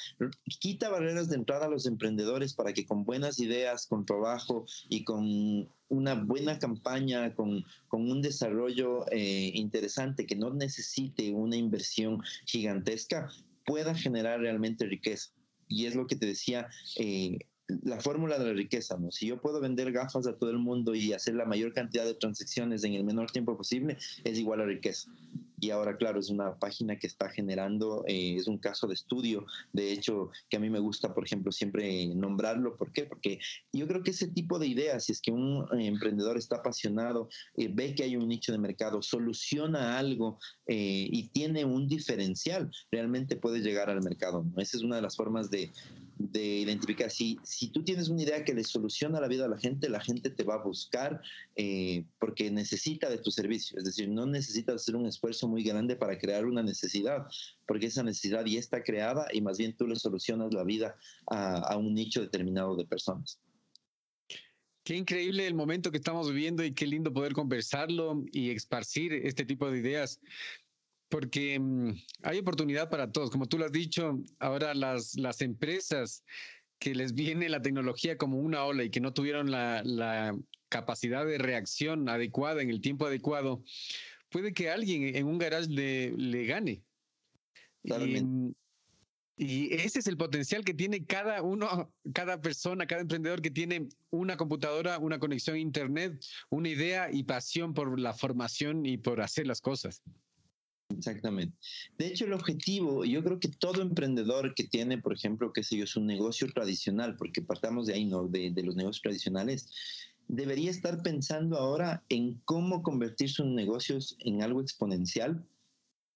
quita barreras de entrada a los emprendedores para que con buenas ideas, con trabajo y con una buena campaña, con, con un desarrollo eh, interesante que no necesite una inversión gigantesca, pueda generar realmente riqueza. Y es lo que te decía, eh, la fórmula de la riqueza, ¿no? Si yo puedo vender gafas a todo el mundo y hacer la mayor cantidad de transacciones en el menor tiempo posible, es igual a riqueza y ahora, claro, es una página que está generando, eh, es un caso de estudio, de hecho, que a mí me gusta, por ejemplo, siempre nombrarlo. ¿Por qué? Porque yo creo que ese tipo de ideas, si es que un eh, emprendedor está apasionado, eh, ve que hay un nicho de mercado, soluciona algo y tiene un diferencial, realmente puede llegar al mercado. Esa es una de las formas de, de identificar. Si, si tú tienes una idea que le soluciona la vida a la gente, la gente te va a buscar eh, porque necesita de tu servicio. Es decir, no necesitas hacer un esfuerzo muy grande para crear una necesidad, porque esa necesidad ya está creada y más bien tú le solucionas la vida a, a un nicho determinado de personas. Qué increíble el momento que estamos viviendo y qué lindo poder conversarlo y esparcir este tipo de ideas porque mm, hay oportunidad para todos. Como tú lo has dicho, ahora las, las empresas que les viene la tecnología como una ola y que no tuvieron la, la capacidad de reacción adecuada en el tiempo adecuado, puede que alguien en un garage le, le gane. Y, y, ese es el potencial que tiene cada uno, cada persona, cada emprendedor que tiene una computadora, una conexión a Internet, una idea y pasión por la formación y por hacer las cosas. Exactamente. De hecho, el objetivo, yo creo que todo emprendedor que tiene, por ejemplo, qué sé yo, su negocio tradicional, porque partamos de ahí, ¿no? De, de los negocios tradicionales, debería estar pensando ahora en cómo convertir sus negocios en algo exponencial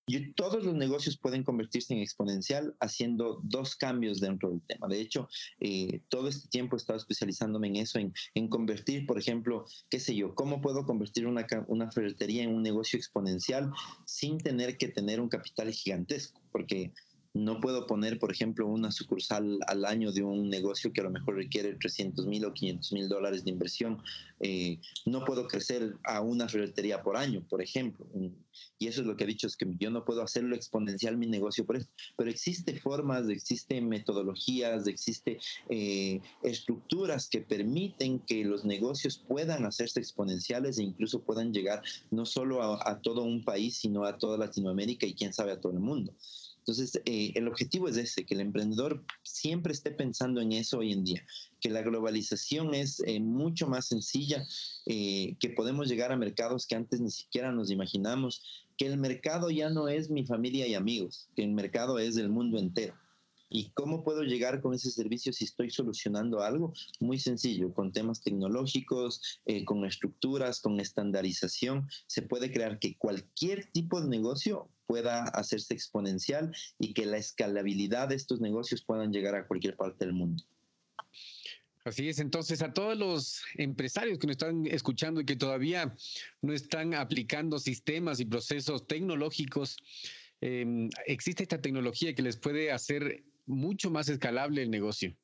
y todos los negocios pueden convertirse en exponencial haciendo dos cambios dentro del tema. De hecho, eh, todo este tiempo he estado especializándome en eso, en, en, convertir, por ejemplo, qué sé yo, cómo puedo convertir una, una ferretería en un negocio exponencial sin tener que tener un capital gigantesco, porque no puedo poner, por ejemplo, una sucursal al año de un negocio que a lo mejor requiere 300 mil o 500 mil dólares de inversión. Eh, no puedo crecer a una ferretería por año, por ejemplo. Y eso es lo que he dicho, es que yo no puedo hacerlo exponencial mi negocio por eso. Pero existe formas, existen metodologías, existen eh, estructuras que permiten que los negocios puedan hacerse exponenciales e incluso puedan llegar no solo a, a todo un país, sino a toda Latinoamérica y quién sabe a todo el mundo. Entonces, eh, el objetivo es ese, que el emprendedor siempre esté pensando en eso hoy en día, que la globalización es eh, mucho más sencilla, eh, que podemos llegar a mercados que antes ni siquiera nos imaginamos, que el mercado ya no es mi familia y amigos, que el mercado es del mundo entero. ¿Y cómo puedo llegar con ese servicio si estoy solucionando algo? Muy sencillo, con temas tecnológicos, con estructuras, con estandarización, se puede crear que cualquier tipo de negocio pueda hacerse exponencial y que la escalabilidad de estos negocios puedan llegar a cualquier parte del mundo. Así es, entonces a todos los empresarios que nos están escuchando y que todavía no están aplicando sistemas y procesos tecnológicos, em, existe esta tecnología que les puede hacer mucho más escalable el negocio.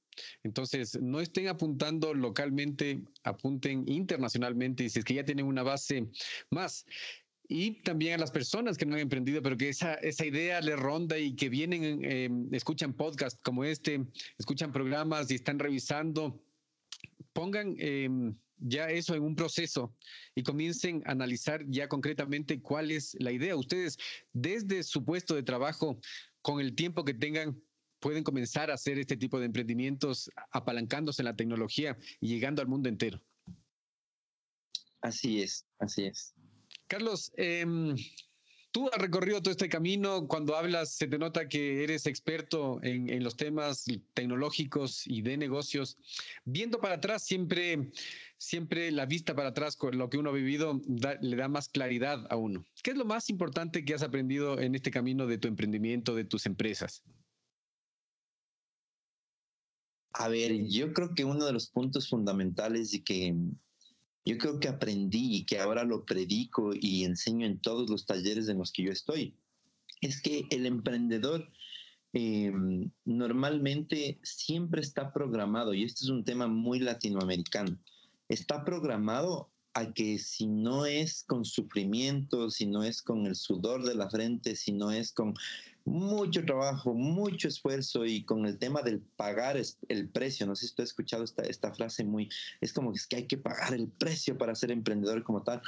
Entonces, no estén apuntando localmente, apunten internacionalmente si es que ya tienen una base más. Y también a las personas que no han emprendido, pero que esa, esa idea les ronda y que vienen, em, escuchan podcasts como este, escuchan programas y están revisando pongan em, ya eso en un proceso y comiencen a analizar ya concretamente cuál es la idea. Ustedes, desde su puesto de trabajo, con el tiempo que tengan, pueden comenzar a hacer este tipo de emprendimientos apalancándose en la tecnología y llegando al mundo entero. Así es, así es. Carlos, eh, Tú has recorrido todo este camino, cuando hablas se te nota que eres experto en, los temas tecnológicos y de negocios. Viendo para atrás, siempre, siempre la vista para atrás con lo que uno ha vivido le da más claridad a uno. ¿Qué es lo más importante que has aprendido en este camino de tu emprendimiento, de tus empresas? A ver, yo creo que uno de los puntos fundamentales y que yo creo que aprendí y que ahora lo predico y enseño en todos los talleres en los que yo estoy, es que el emprendedor em, normalmente siempre está programado, y este es un tema muy latinoamericano, está programado a que si no es con sufrimiento, si no es con el sudor de la frente, si no es con mucho trabajo, mucho esfuerzo y con el tema del pagar el precio, no sé si tú has escuchado esta, esta frase muy, es como que es que hay que pagar el precio para ser emprendedor como tal.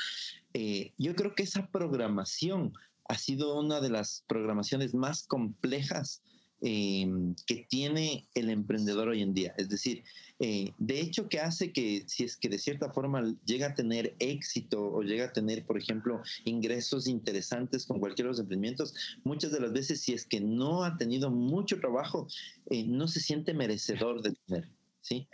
Eh, yo creo que esa programación ha sido una de las programaciones más complejas Em, que tiene el emprendedor hoy en día. Es decir, eh, de hecho que hace que si es que de cierta forma llega a tener éxito o llega a tener, por ejemplo, ingresos interesantes con cualquiera de los emprendimientos, muchas de las veces si es que no ha tenido mucho trabajo, eh, no se siente merecedor de tener. ¿sí?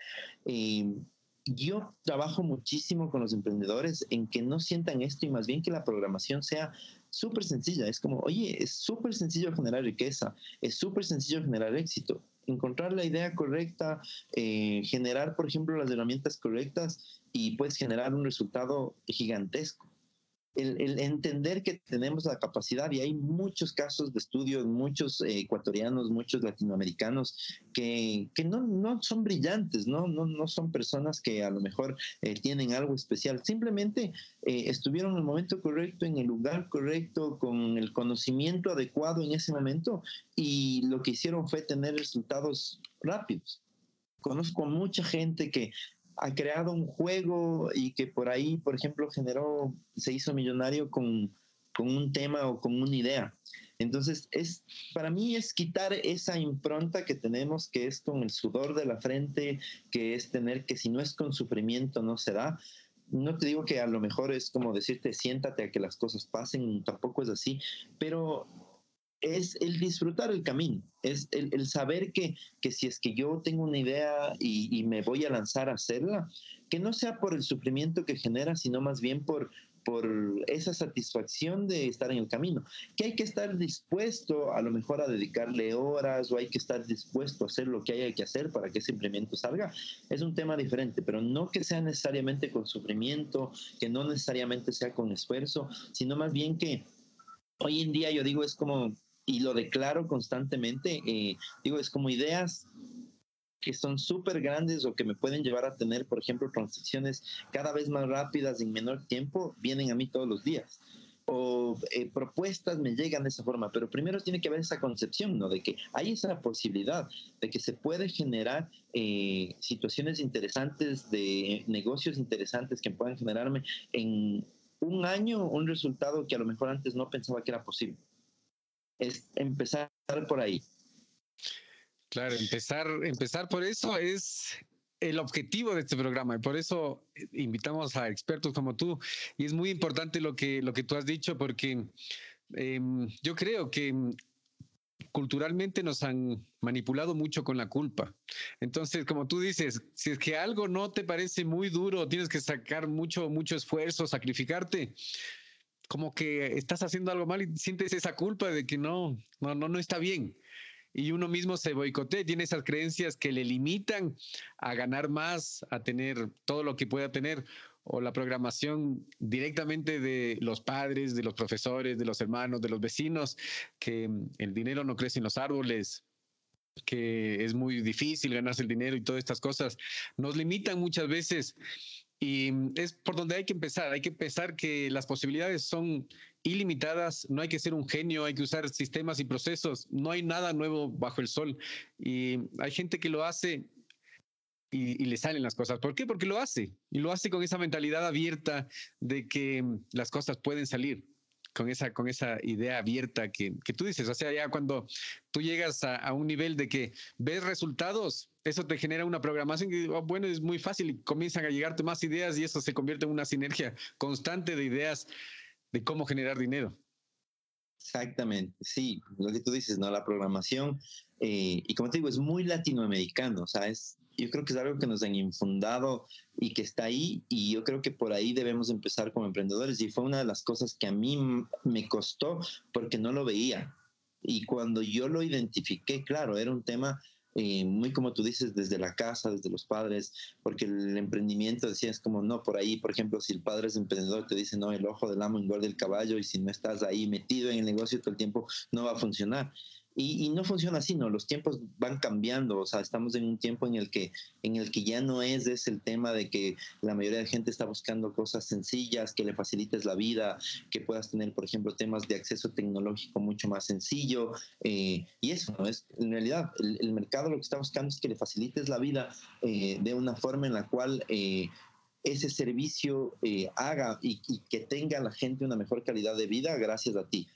Em, yo trabajo muchísimo con los emprendedores en que no sientan esto y más bien que la programación sea súper sencilla. Es como, oye, es súper sencillo generar riqueza, es súper sencillo generar éxito. Encontrar la idea correcta, eh, generar, por ejemplo, las herramientas correctas y puedes generar un resultado gigantesco el, entender que tenemos la capacidad, y hay muchos casos de estudios, muchos eh, ecuatorianos, muchos latinoamericanos, que, que no, no, son brillantes, ¿no? No, no son personas que a lo mejor eh, tienen algo especial, simplemente eh, estuvieron en el momento correcto, en el lugar correcto, con el conocimiento adecuado en ese momento, y lo que hicieron fue tener resultados rápidos. Conozco mucha gente que ha creado un juego y que por ahí, por ejemplo, generó, se hizo millonario con, con un tema o con una idea. Entonces, es, para mí es quitar esa impronta que tenemos, que es con el sudor de la frente, que es tener que si no es con sufrimiento no se da. No te digo que a lo mejor es como decirte siéntate a que las cosas pasen, tampoco es así, pero es el disfrutar el camino, es el, saber que, que, si es que yo tengo una idea y, me voy a lanzar a hacerla, que no sea por el sufrimiento que genera, sino más bien por, por esa satisfacción de estar en el camino, que hay que estar dispuesto a lo mejor a dedicarle horas o hay que estar dispuesto a hacer lo que haya que hacer para que ese emprendimiento salga. Es un tema diferente, pero no que sea necesariamente con sufrimiento, que no necesariamente sea con esfuerzo, sino más bien que hoy en día yo digo es como y lo declaro constantemente. Eh, digo, es como ideas que son súper grandes o que me pueden llevar a tener, por ejemplo, transacciones cada vez más rápidas en menor tiempo, vienen a mí todos los días. O eh, propuestas me llegan de esa forma, pero primero tiene que haber esa concepción, ¿no? De que hay esa posibilidad de que se puede generar eh, situaciones interesantes, de negocios interesantes que puedan generarme en un año un resultado que a lo mejor antes no pensaba que era posible es empezar por ahí. Claro, empezar, empezar por eso es el objetivo de este programa y por eso invitamos a expertos como tú. Y es muy importante lo que, lo que tú has dicho porque em, yo creo que culturalmente nos han manipulado mucho con la culpa. Entonces, como tú dices, si es que algo no te parece muy duro, tienes que sacar mucho, mucho esfuerzo, sacrificarte, como que estás haciendo algo mal y sientes esa culpa de que no, no, no, no está bien. y uno mismo se boicotea, tiene esas creencias que le limitan a ganar más, a tener todo lo que pueda tener, o la programación directamente de los padres, de los profesores, de los hermanos, de los vecinos, que el dinero no crece en los árboles, que es muy difícil ganarse el dinero y todas estas cosas, nos limitan muchas veces y es por donde hay que empezar. Hay que empezar que las posibilidades son ilimitadas, no hay que ser un genio, hay que usar sistemas y procesos, no hay nada nuevo bajo el sol. Y hay gente que lo hace y, le salen las cosas. ¿Por qué? Porque lo hace. Y lo hace con esa mentalidad abierta de que las cosas pueden salir con esa, con esa idea abierta que, que, tú dices. O sea, ya cuando tú llegas a, un nivel de que ves resultados, eso te genera una programación que, oh, bueno, es muy fácil y comienzan a llegarte más ideas y eso se convierte en una sinergia constante de ideas de cómo generar dinero. Exactamente, sí, lo que tú dices, ¿no? La programación, eh, y como te digo, es muy latinoamericano, o sea, es, yo creo que es algo que nos han infundado y que está ahí, y yo creo que por ahí debemos empezar como emprendedores, y fue una de las cosas que a mí me costó porque no lo veía. Y cuando yo lo identifiqué, claro, era un tema eh, muy como tú dices, desde la casa, desde los padres, porque el emprendimiento decía, es como, no, por ahí, por ejemplo, si el padre es emprendedor, te dice, no, el ojo del amo engorda el caballo y si no estás ahí metido en el negocio todo el tiempo, no va a funcionar. Y, no funciona así, ¿no? Los tiempos van cambiando, o sea, estamos en un tiempo en el que, en el que ya no es, es el tema de que la mayoría de gente está buscando cosas sencillas, que le facilites la vida, que puedas tener, por ejemplo, temas de acceso tecnológico mucho más sencillo. Eh, y eso, ¿no? Es, en realidad, el, mercado lo que está buscando es que le facilites la vida eh, de una forma en la cual... Eh, ese servicio haga y, y, que tenga la gente una mejor calidad de vida gracias a ti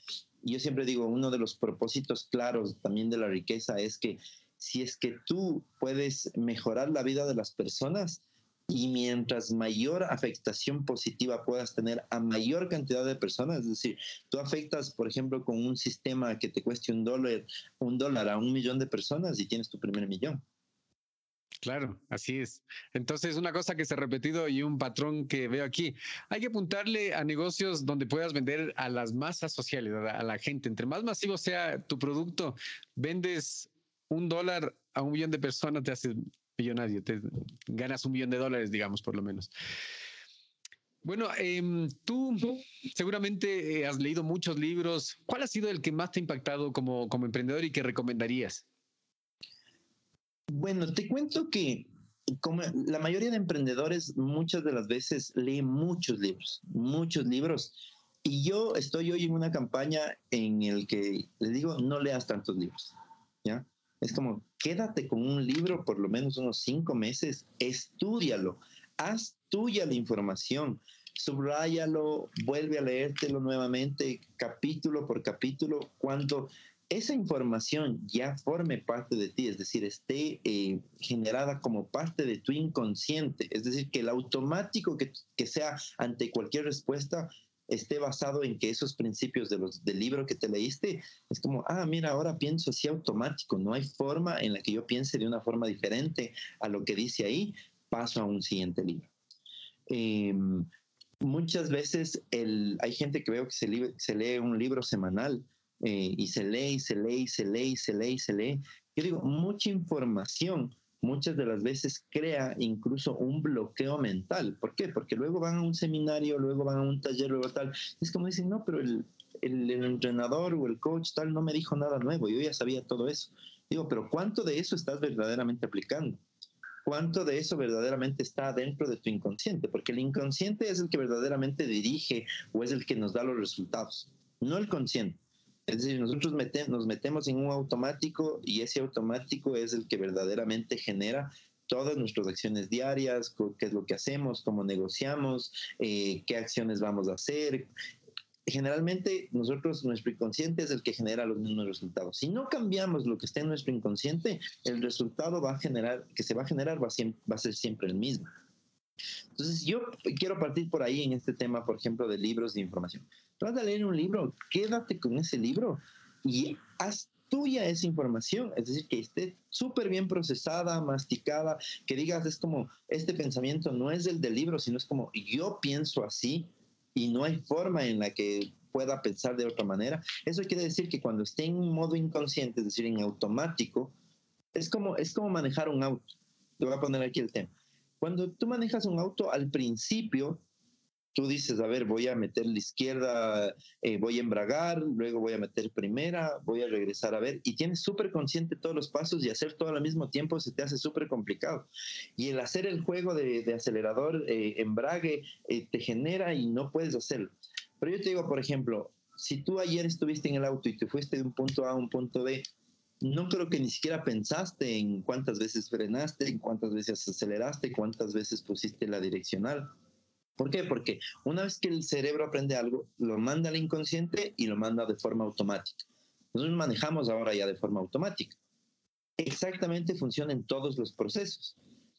yo siempre digo, uno de los propósitos claros también de la riqueza es que si es que tú puedes mejorar la vida de las personas y mientras mayor afectación positiva puedas tener a mayor cantidad de personas, es decir, tú afectas, por ejemplo, con un sistema que te cueste un dólar, un dólar a un millón de personas y tienes tu primer millón. Claro, así es. Entonces, una cosa que se ha repetido y un patrón que veo aquí, hay que apuntarle a negocios donde puedas vender a las masas sociales, a la gente. Entre más masivo sea tu producto, vendes un dólar a un millón de personas, te haces millonario, te ganas un millón de dólares, digamos, por lo menos. Bueno, em, tú seguramente eh, has leído muchos libros. ¿Cuál ha sido el que más te ha impactado como, como emprendedor y que recomendarías? Bueno, te cuento que como la mayoría de emprendedores muchas de las veces leen muchos libros, muchos libros. Y yo estoy hoy en una campaña en el que les digo, no leas tantos libros, ¿ya? Es como, quédate con un libro por lo menos unos cinco meses, estudialo, haz tuya la información, subráyalo, vuelve a leértelo nuevamente, capítulo por capítulo, cuando esa información ya forme parte de ti, es decir, esté eh, generada como parte de tu inconsciente, es decir, que el automático que, sea ante cualquier respuesta esté basado en que esos principios de los, del libro que te leíste es como, ah, mira, ahora pienso así automático, no hay forma en la que yo piense de una forma diferente a lo que dice ahí, paso a un siguiente libro. Em, muchas veces el, hay gente que veo que se, se lee un libro semanal eh, y se lee y se lee y se lee y se lee y se lee. Yo digo, mucha información muchas de las veces crea incluso un bloqueo mental. ¿Por qué? Porque luego van a un seminario, luego van a un taller, luego tal. Es como dicen, no, pero el, el, entrenador o el coach tal no me dijo nada nuevo, yo ya sabía todo eso. Digo, pero ¿cuánto de eso estás verdaderamente aplicando? ¿Cuánto de eso verdaderamente está dentro de tu inconsciente? Porque el inconsciente es el que verdaderamente dirige o es el que nos da los resultados, no el consciente. Es decir, nosotros nos metemos en un automático y ese automático es el que verdaderamente genera todas nuestras acciones diarias, qué es lo que hacemos, cómo negociamos, eh, qué acciones vamos a hacer. Generalmente nosotros, nuestro inconsciente es el que genera los mismos resultados. Si no cambiamos lo que está en nuestro inconsciente, el resultado va a generar, que se va a generar va a ser siempre el mismo. Entonces, yo quiero partir por ahí en este tema, por ejemplo, de libros de información. Vas a leer un libro, quédate con ese libro y haz tuya esa información, es decir, que esté súper bien procesada, masticada, que digas, es como, este pensamiento no es el del libro, sino es como, yo pienso así y no hay forma en la que pueda pensar de otra manera. Eso quiere decir que cuando esté en modo inconsciente, es decir, en automático, es como, es como manejar un auto. Te voy a poner aquí el tema. Cuando tú manejas un auto, al principio tú dices, a ver, voy a meter la izquierda, eh, voy a embragar, luego voy a meter primera, voy a regresar a ver, y tienes súper consciente todos los pasos y hacer todo al mismo tiempo se te hace súper complicado. Y el hacer el juego de, acelerador, eh, embrague, eh, te genera y no puedes hacerlo. Pero yo te digo, por ejemplo, si tú ayer estuviste en el auto y te fuiste de un punto A a un punto B, no creo que ni siquiera pensaste en cuántas veces frenaste, en cuántas veces aceleraste, cuántas veces pusiste la direccional ¿Por qué? Porque una vez que el cerebro aprende algo, lo manda al inconsciente y lo manda de forma automática. Nosotros manejamos ahora ya de forma automática. Exactamente funciona en todos los procesos.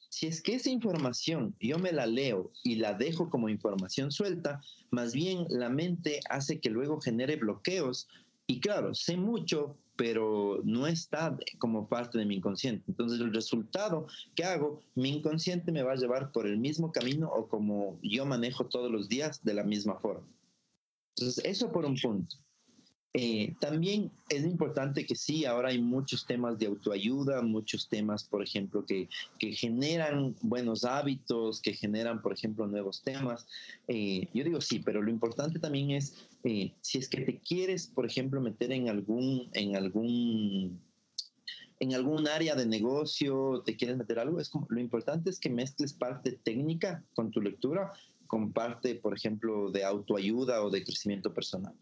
Si es que esa información yo me la leo y la dejo como información suelta, más bien la mente hace que luego genere bloqueos. Y claro, sé mucho, pero no está como parte de mi inconsciente. Entonces el resultado que hago, mi inconsciente me va a llevar por el mismo camino o como yo manejo todos los días de la misma forma. Entonces eso por un punto. Eh, también es importante que sí, ahora hay muchos temas de autoayuda, muchos temas, por ejemplo, que, generan buenos hábitos, que generan, por ejemplo, nuevos temas. Eh, yo digo sí, pero lo importante también es, eh, si es que te quieres, por ejemplo, meter en algún, en algún en algún área de negocio, te quieres meter algo, es como, lo importante es que mezcles parte técnica con tu lectura con parte, por ejemplo, de autoayuda o de crecimiento personal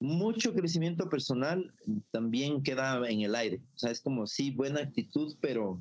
mucho crecimiento personal también queda en el aire. O sea, es como, sí, buena actitud, pero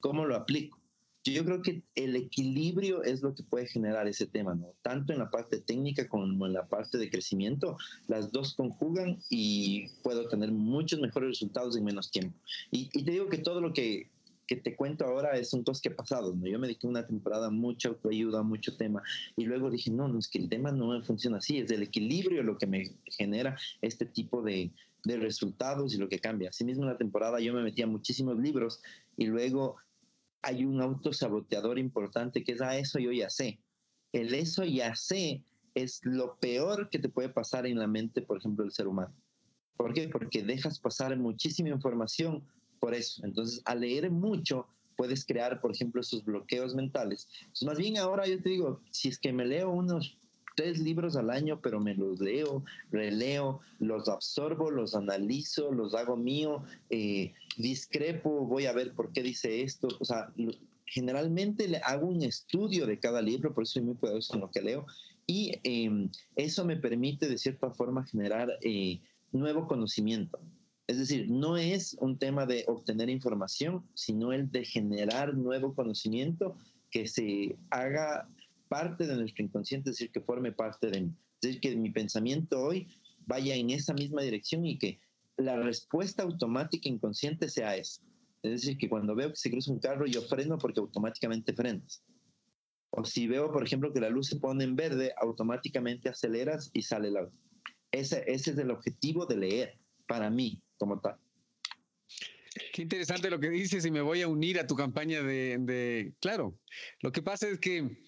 ¿cómo lo aplico? Yo creo que el equilibrio es lo que puede generar ese tema, ¿no? Tanto en la parte técnica como en la parte de crecimiento, las dos conjugan y puedo tener muchos mejores resultados en menos tiempo. Y, y te digo que todo lo que que te cuento ahora es un que pasado, ¿no? Yo me dediqué una temporada mucha autoayuda, mucho tema, y luego dije, no, no, es que el tema no funciona así, es el equilibrio lo que me genera este tipo de, de resultados y lo que cambia. Asimismo, en la temporada yo me metía muchísimos libros y luego hay un autosaboteador importante que es, ah, eso yo ya sé. El eso ya sé es lo peor que te puede pasar en la mente, por ejemplo, del ser humano. ¿Por qué? Porque dejas pasar muchísima información por eso. Entonces, al leer mucho, puedes crear, por ejemplo, esos bloqueos mentales. más bien ahora yo te digo, si es que me leo unos tres libros al año, pero me los leo, releo, los absorbo, los analizo, los hago mío, eh, discrepo, voy a ver por qué dice esto. O sea, generalmente le hago un estudio de cada libro, por eso soy muy poderoso en lo que leo, y em, eso me permite de cierta forma generar eh, nuevo conocimiento. Es decir, no es un tema de obtener información, sino el de generar nuevo conocimiento que se haga parte de nuestro inconsciente, es decir, que forme parte de mí. Es decir, que mi pensamiento hoy vaya en esa misma dirección y que la respuesta automática inconsciente sea esa. Es decir, que cuando veo que se cruza un carro, yo freno porque automáticamente frenas. O si veo, por ejemplo, que la luz se pone en verde, automáticamente aceleras y sale el auto. Ese, ese es el objetivo de leer para mí como tal. Qué interesante lo que dices y me voy a unir a tu campaña de, claro, lo que pasa es que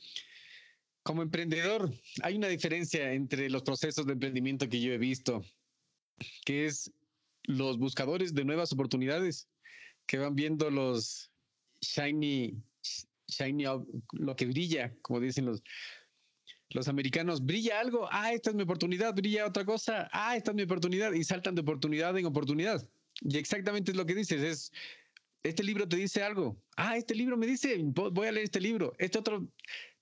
como emprendedor hay una diferencia entre los procesos de emprendimiento que yo he visto, que es los buscadores de nuevas oportunidades que van viendo los shiny, shiny, lo que brilla, como dicen los, los americanos, brilla algo, ah, esta es mi oportunidad, brilla otra cosa, ah, esta es mi oportunidad, y saltan de oportunidad en oportunidad. Y exactamente es lo que dices, es, este libro te dice algo, ah, este libro me dice, voy a leer este libro, este otro,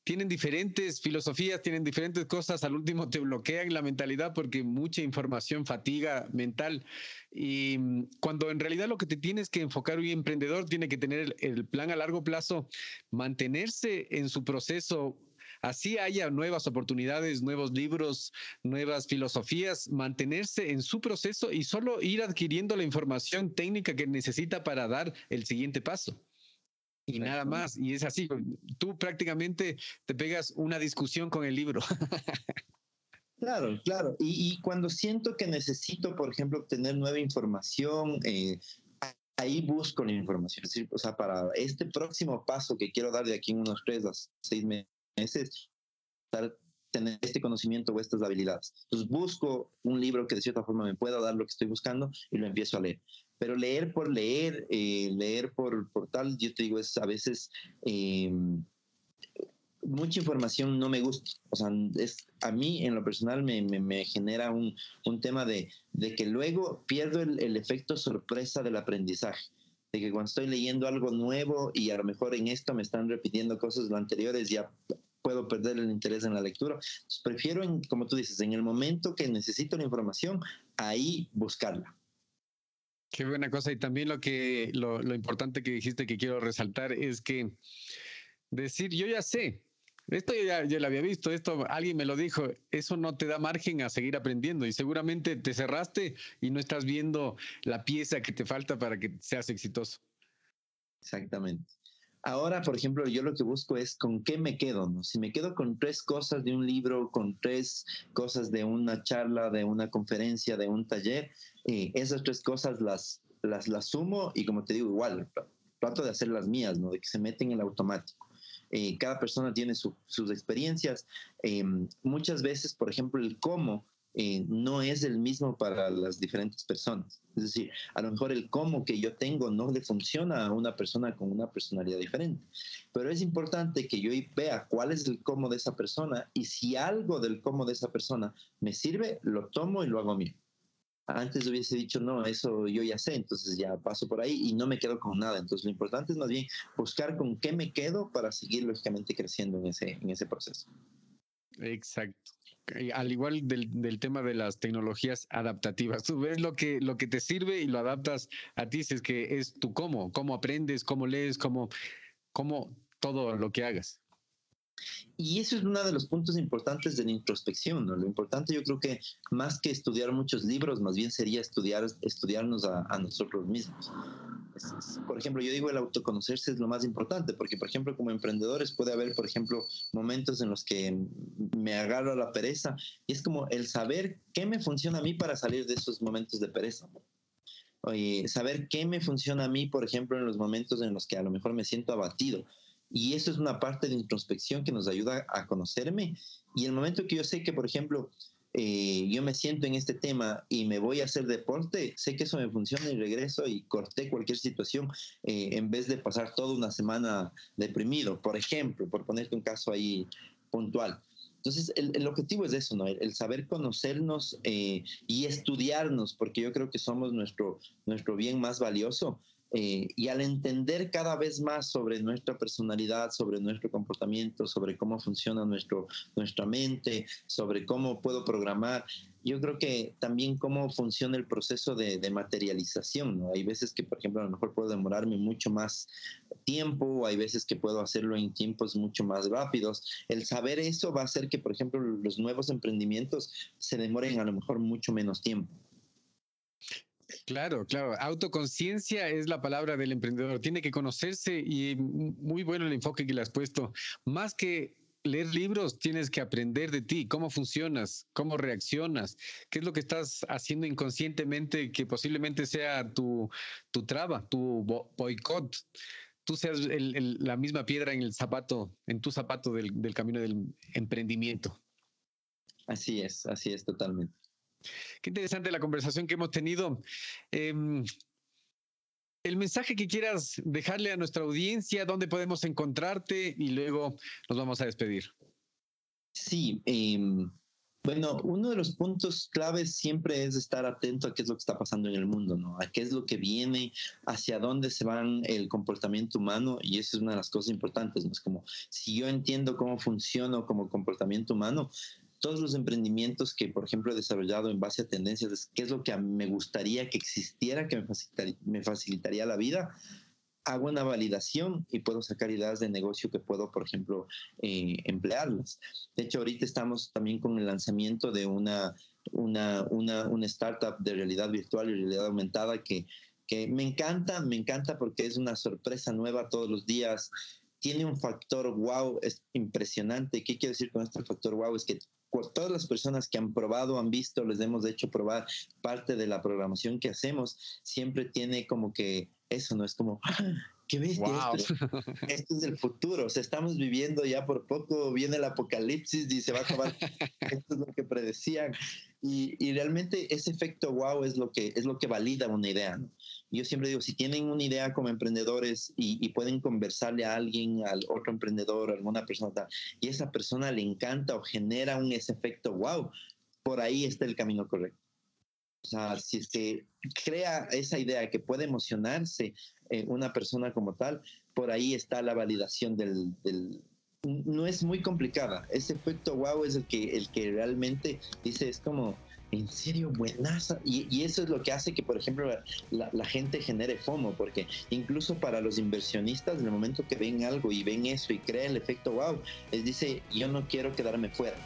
tienen diferentes filosofías, tienen diferentes cosas, al último te bloquean la mentalidad porque mucha información fatiga mental. Y mm, cuando en realidad lo que te tienes que enfocar un emprendedor tiene que tener el plan a largo plazo, mantenerse en su proceso así haya nuevas oportunidades, nuevos libros, nuevas filosofías, mantenerse en su proceso y solo ir adquiriendo la información técnica que necesita para dar el siguiente paso. Y nada más, y es así, tú prácticamente te pegas una discusión con el libro. Claro, claro. Y, cuando siento que necesito, por ejemplo, obtener nueva información, eh, ahí busco la información. o sea, para este próximo paso que quiero dar de aquí en unos tres a seis meses, estar tener este conocimiento o estas habilidades. Entonces busco un libro que de cierta forma me pueda dar lo que estoy buscando y lo empiezo a leer. Pero leer por leer, eh, leer por, por tal, yo te digo, es a veces... Eh, mucha información no me gusta. O sea, es, a mí en lo personal me, me, genera un, un, tema de, de, que luego pierdo el, el, efecto sorpresa del aprendizaje. De que cuando estoy leyendo algo nuevo y a lo mejor en esto me están repitiendo cosas anteriores, ya puedo perder el interés en la lectura. prefiero, en, como tú dices, en el momento que necesito la información, ahí buscarla. Qué buena cosa. Y también lo que lo, lo importante que dijiste que quiero resaltar es que decir, yo ya sé, esto ya, ya, lo había visto, esto alguien me lo dijo, eso no te da margen a seguir aprendiendo y seguramente te cerraste y no estás viendo la pieza que te falta para que seas exitoso. Exactamente. Ahora, por ejemplo, yo lo que busco es con qué me quedo, ¿no? Si me quedo con tres cosas de un libro, con tres cosas de una charla, de una conferencia, de un taller, eh, esas tres cosas las, las, las sumo y como te digo, igual, trato de hacer las mías, ¿no? De que se meten en el automático. Eh, cada persona tiene sus experiencias. Em, muchas veces, por ejemplo, el cómo eh, no es el mismo para las diferentes personas. Es decir, a lo mejor el cómo que yo tengo no le funciona a una persona con una personalidad diferente. Pero es importante que yo vea cuál es el cómo de esa persona y si algo del cómo de esa persona me sirve, lo tomo y lo hago mío antes hubiese dicho, no, eso yo ya sé, entonces ya paso por ahí y no me quedo con nada. Entonces lo importante es más bien buscar con qué me quedo para seguir lógicamente creciendo en ese, en ese proceso. Exacto. Al igual del, del, tema de las tecnologías adaptativas, tú ves lo que, lo que te sirve y lo adaptas a ti, si es que es tu cómo, cómo aprendes, cómo lees, cómo, cómo todo lo que hagas. Y eso es uno de los puntos importantes de la introspección. Lo importante yo creo que más que estudiar muchos libros, más bien sería estudiar, estudiarnos a, nosotros mismos. por ejemplo, yo digo el autoconocerse es lo más importante, porque por ejemplo como emprendedores puede haber, por ejemplo, momentos en los que me agarro a la pereza y es como el saber qué me funciona a mí para salir de esos momentos de pereza. Oye, saber qué me funciona a mí, por ejemplo, en los momentos en los que a lo mejor me siento abatido y eso es una parte de introspección que nos ayuda a conocerme. Y el momento que yo sé que, por ejemplo, eh, yo me siento en este tema y me voy a hacer deporte, sé que eso me funciona y regreso y corté cualquier situación eh, en vez de pasar toda una semana deprimido, por ejemplo, por ponerte un caso ahí puntual. Entonces, el, objetivo es eso, ¿no? El, saber conocernos eh, y estudiarnos, porque yo creo que somos nuestro, nuestro bien más valioso. Eh, y al entender cada vez más sobre nuestra personalidad, sobre nuestro comportamiento, sobre cómo funciona nuestro, nuestra mente, sobre cómo puedo programar, yo creo que también cómo funciona el proceso de, de, materialización. Hay veces que, por ejemplo, a lo mejor puedo demorarme mucho más tiempo, o hay veces que puedo hacerlo en tiempos mucho más rápidos. El saber eso va a hacer que, por ejemplo, los nuevos emprendimientos se demoren a lo mejor mucho menos tiempo. Claro, claro. Autoconciencia es la palabra del emprendedor. Tiene que conocerse y muy bueno el enfoque que le has puesto. Más que leer libros, tienes que aprender de ti, cómo funcionas, cómo reaccionas, qué es lo que estás haciendo inconscientemente que posiblemente sea tu, tu traba, tu boicot. Tú seas la misma piedra en el zapato, en tu zapato del, del camino del emprendimiento. Así es, así es totalmente. Qué interesante la conversación que hemos tenido. Em, el mensaje que quieras dejarle a nuestra audiencia, dónde podemos encontrarte y luego nos vamos a despedir. Sí, em, bueno, uno de los puntos claves siempre es estar atento a qué es lo que está pasando en el mundo, ¿no? A qué es lo que viene, hacia dónde se va el comportamiento humano y eso es una de las cosas importantes, ¿no? Es como, si yo entiendo cómo funciona como comportamiento humano, todos los emprendimientos que, por ejemplo, he desarrollado en base a tendencias, qué es lo que me gustaría que existiera, que me facilitaría, la vida, hago una validación y puedo sacar ideas de negocio que puedo, por ejemplo, eh, emplearlas. De hecho, ahorita estamos también con el lanzamiento de una, una, una, una startup de realidad virtual y realidad aumentada que, que me encanta, me encanta porque es una sorpresa nueva todos los días. Tiene un factor wow, es impresionante. ¿Qué quiero decir con este factor wow? Es que todas las personas que han probado, han visto, les hemos hecho probar parte de la programación que hacemos, siempre tiene como que eso, ¿no? Es como, ¡ah! qué bestia, esto, es, el futuro, o sea, estamos viviendo ya por poco, viene el apocalipsis y se va a acabar, esto es lo que predecían, y, realmente ese efecto wow es lo que, es lo que valida una idea, Yo siempre digo, si tienen una idea como emprendedores y, pueden conversarle a alguien, al otro emprendedor, a alguna persona, y esa persona le encanta o genera un ese efecto wow, por ahí está el camino correcto. O sea, si es que crea esa idea que puede emocionarse eh, una persona como tal, por ahí está la validación del, No es muy complicada. Ese efecto wow es el que, el que realmente dice, es como, en serio, buenaza. Y, eso es lo que hace que, por ejemplo, la, la, gente genere FOMO, porque incluso para los inversionistas, en el momento que ven algo y ven eso y crean el efecto wow, les dice, yo no quiero quedarme fuera